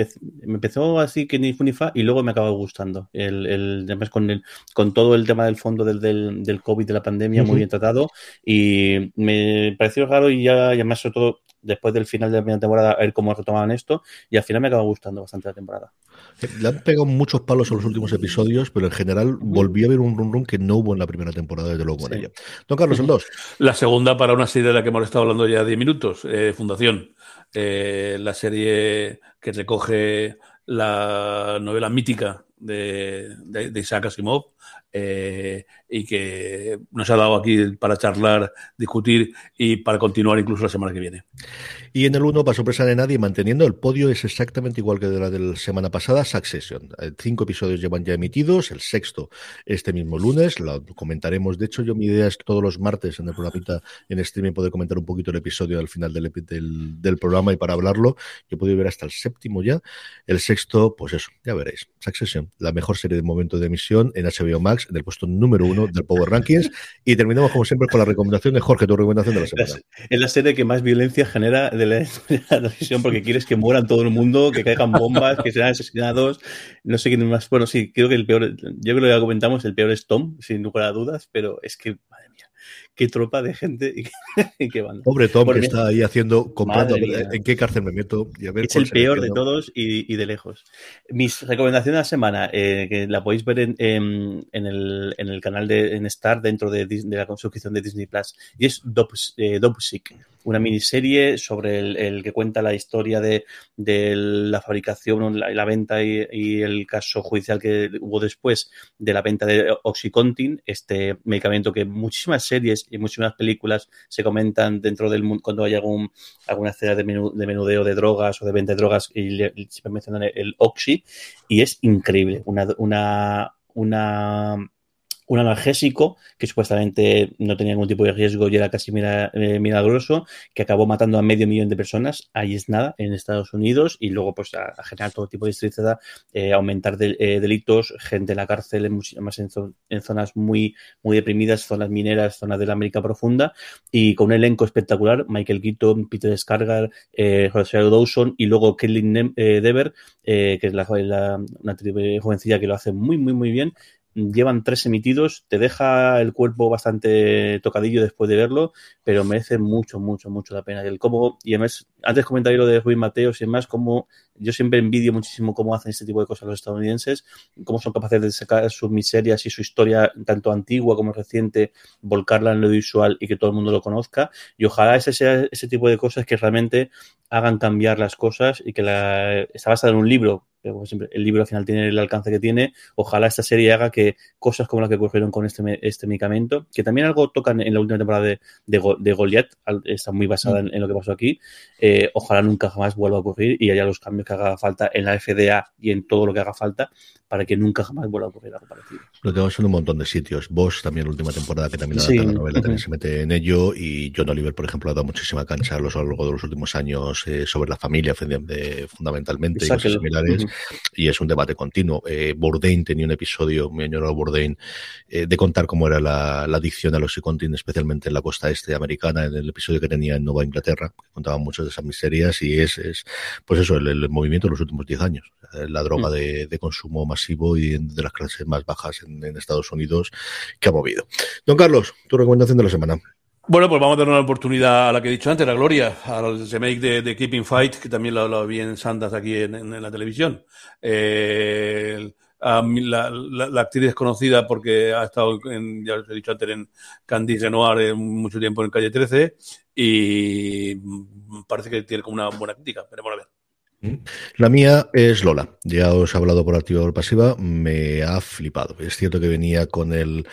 empezó así que ni funifa y luego me acabó gustando. El, el, con, el, con todo el tema del fondo del, del, del COVID, de la pandemia, muy bien tratado. Y me pareció raro y ya, y además, sobre todo, después del final de la primera temporada, a ver cómo retomaban esto. Y al final me acabó gustando bastante la temporada. Le han pegado muchos palos a los últimos episodios, pero en general volví a ver un run run que no hubo en la primera temporada, desde luego, con ella. Don Carlos, el 2. La segunda para una serie de la que hemos estado hablando ya 10 minutos, eh, Fundación. Eh, la serie que recoge la novela mítica de, de, Isaac Asimov, eh, y que nos ha dado aquí para charlar, discutir y para continuar incluso la semana que viene. Y en el 1, para sorpresa de nadie, manteniendo el podio es exactamente igual que de la de la semana pasada, Succession. Eh, cinco episodios llevan ya emitidos, el sexto este mismo lunes, lo comentaremos. De hecho, yo mi idea es todos los martes en el programa en streaming poder comentar un poquito el episodio al final del, del, del programa y para hablarlo, yo he podido ver hasta el séptimo ya. El sexto, pues eso, ya veréis. Succession, la mejor serie de momento de emisión en HBO Max, del puesto número uno del Power Rankings. Y terminamos, como siempre, con la recomendación de Jorge, tu recomendación de la semana. Es la serie que más violencia genera de la, televisión porque quieres que mueran todo el mundo, que caigan bombas, que sean asesinados. No sé quién más. Bueno, sí, creo que el peor, yo creo que ya comentamos, el peor es Tom, sin lugar a dudas, pero es que, qué tropa de gente y qué, banda. Pobre Tom, que está ahí haciendo, comprando en qué cárcel me meto. Y a ver es el peor de todos y, de lejos. Mis recomendaciones de la semana, eh, que la podéis ver en, en, el, en, el, canal de en Star dentro de, de la suscripción de Disney Plus, y es eh, Dopsic una miniserie sobre el, que cuenta la historia de, la fabricación, la, la venta y, el caso judicial que hubo después de la venta de Oxycontin, este medicamento que muchísimas series y muchísimas películas se comentan dentro del mundo cuando hay algún, alguna escena de, menudeo de drogas o de venta de drogas y, siempre mencionan el, Oxy y es increíble, una, una, una un analgésico que supuestamente no tenía ningún tipo de riesgo y era casi eh, milagroso, que acabó matando a medio millón de personas, ahí es nada, en Estados Unidos, y luego pues a, generar todo tipo de tristeza, eh, aumentar eh, delitos, gente en la cárcel, en, más en, zonas muy, muy deprimidas, zonas mineras, zonas de la América profunda, y con un elenco espectacular, Michael Keaton, Peter Scargar, eh, Rosario Dawson, y luego Kelly Dever, que es la, la, una jovencilla que lo hace muy, muy, muy bien, llevan tres emitidos, te deja el cuerpo bastante tocadillo después de verlo, pero merece mucho, mucho, mucho la pena. El cómo, y además, antes comenté lo de Ruiz Mateos y demás, como yo siempre envidio muchísimo cómo hacen este tipo de cosas los estadounidenses, cómo son capaces de sacar sus miserias y su historia, tanto antigua como reciente, volcarla en lo visual y que todo el mundo lo conozca. Y ojalá ese sea ese tipo de cosas que realmente hagan cambiar las cosas y que la, está basada en un libro, como siempre, el libro al final tiene el alcance que tiene. Ojalá esta serie haga que cosas como la que ocurrieron con este, este medicamento, que también algo tocan en la última temporada de, de, Goliath, está muy basada mm. en, lo que pasó aquí. Eh, ojalá nunca jamás vuelva a ocurrir y haya los cambios que haga falta en la FDA y en todo lo que haga falta para que nunca jamás vuelva a ocurrir algo parecido. Lo tenemos en un montón de sitios. Vos también la última temporada que también la novela también se mete en ello y John Oliver, por ejemplo, ha dado muchísima cancha a lo largo de los últimos años eh, sobre la familia fundamentalmente y cosas similares y es un debate continuo. Eh, Bourdain tenía un episodio, mi añoro Bourdain, eh, de contar cómo era la, adicción al oxycontin, especialmente en la costa este americana, en el episodio que tenía en Nueva Inglaterra, que contaba muchas de esas miserias y es, es pues eso, el, movimiento de los últimos 10 años. La droga mm. de, de consumo más y de las clases más bajas en, Estados Unidos que ha movido. Don Carlos, tu recomendación de la semana. Bueno, pues vamos a dar una oportunidad a la que he dicho antes, la Gloria, al remake de, de Keeping Fight, que también lo, vi en Sandas aquí en, la televisión. Eh, la, actriz es conocida porque ha estado, en, ya os he dicho antes, en Candice Renoir mucho tiempo en Calle 13 y parece que tiene como una buena crítica. Veremos a ver. La mía es Lola. Ya os he hablado por activa o pasiva. Me ha flipado. Es cierto que venía con el,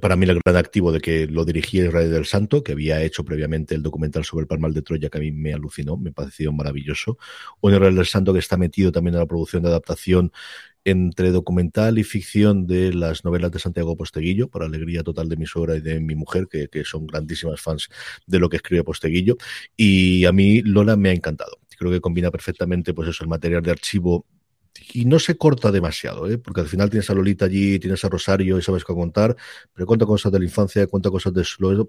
para mí, el gran activo de que lo dirigía Israel del Santo, que había hecho previamente el documental sobre el Palmal de Troya, que a mí me alucinó, me pareció maravilloso. Un Israel del Santo que está metido también en la producción de adaptación entre documental y ficción de las novelas de Santiago Posteguillo, por alegría total de mi suegra y de mi mujer, que son grandísimas fans de lo que escribe Posteguillo. Y a mí Lola me ha encantado creo que combina perfectamente pues eso, el material de archivo y no se corta demasiado, ¿eh? porque al final tienes a Lolita allí, tienes a Rosario y sabes qué contar, pero cuenta cosas de la infancia, cuenta cosas de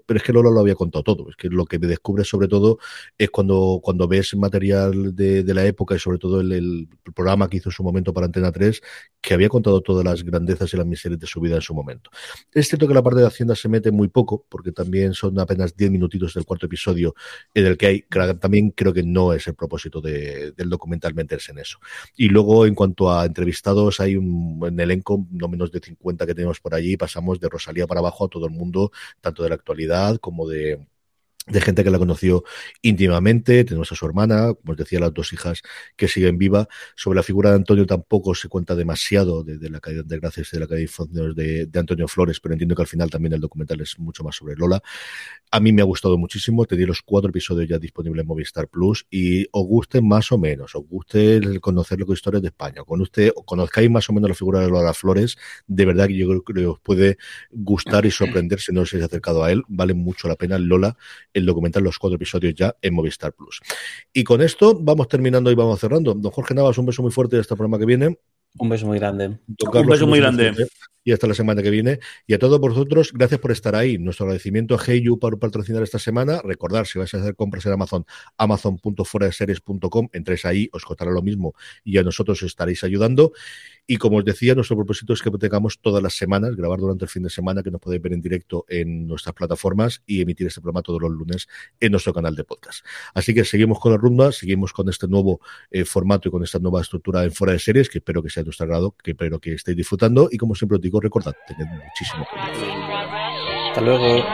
pero es que Lola lo había contado todo, es que lo que me descubres sobre todo es cuando, cuando ves material de, de la época y sobre todo el, el, programa que hizo en su momento para Antena 3, que había contado todas las grandezas y las miserias de su vida en su momento. Es cierto que la parte de Hacienda se mete muy poco, porque también son apenas 10 minutitos del cuarto episodio en el que hay, también creo que no es el propósito de, del documental meterse en eso. Y luego, en cuanto a entrevistados, hay un, elenco, no menos de 50 que tenemos por allí, pasamos de Rosalía para abajo a todo el mundo, tanto de la actualidad como de de gente que la conoció íntimamente, tenemos a su hermana, como os decía, las dos hijas que siguen viva. Sobre la figura de Antonio tampoco se cuenta demasiado de, la caída de gracias de la caída de, de, Antonio Flores, pero entiendo que al final también el documental es mucho más sobre Lola. A mí me ha gustado muchísimo, te di los cuatro episodios ya disponibles en Movistar Plus y os guste más o menos, os guste conocer lo que es historia de España, con usted conozcáis más o menos la figura de Lola Flores, de verdad que yo creo que os puede gustar y sorprender si no os habéis acercado a él, vale mucho la pena Lola el documental, los cuatro episodios ya en Movistar Plus. Y con esto vamos terminando y vamos cerrando. Don Jorge Navas, un beso muy fuerte hasta el programa que viene. Un beso muy grande. un beso muy grande y hasta la semana que viene. Y a todos vosotros, gracias por estar ahí. Nuestro agradecimiento a Heyu por patrocinar esta semana. Recordar, si vais a hacer compras en Amazon, amazon.foraseries.com, entréis ahí, os costará lo mismo y a nosotros os estaréis ayudando. Y como os decía, nuestro propósito es que tengamos todas las semanas, grabar durante el fin de semana, que nos podéis ver en directo en nuestras plataformas y emitir este programa todos los lunes en nuestro canal de podcast. Así que seguimos con la rumba, seguimos con este nuevo eh, formato y con esta nueva estructura en Fuera de Series, que espero que sea de vuestro agrado, que espero que estéis disfrutando. Y como siempre os digo, recordad, tened muchísimo cuidado. Hasta luego.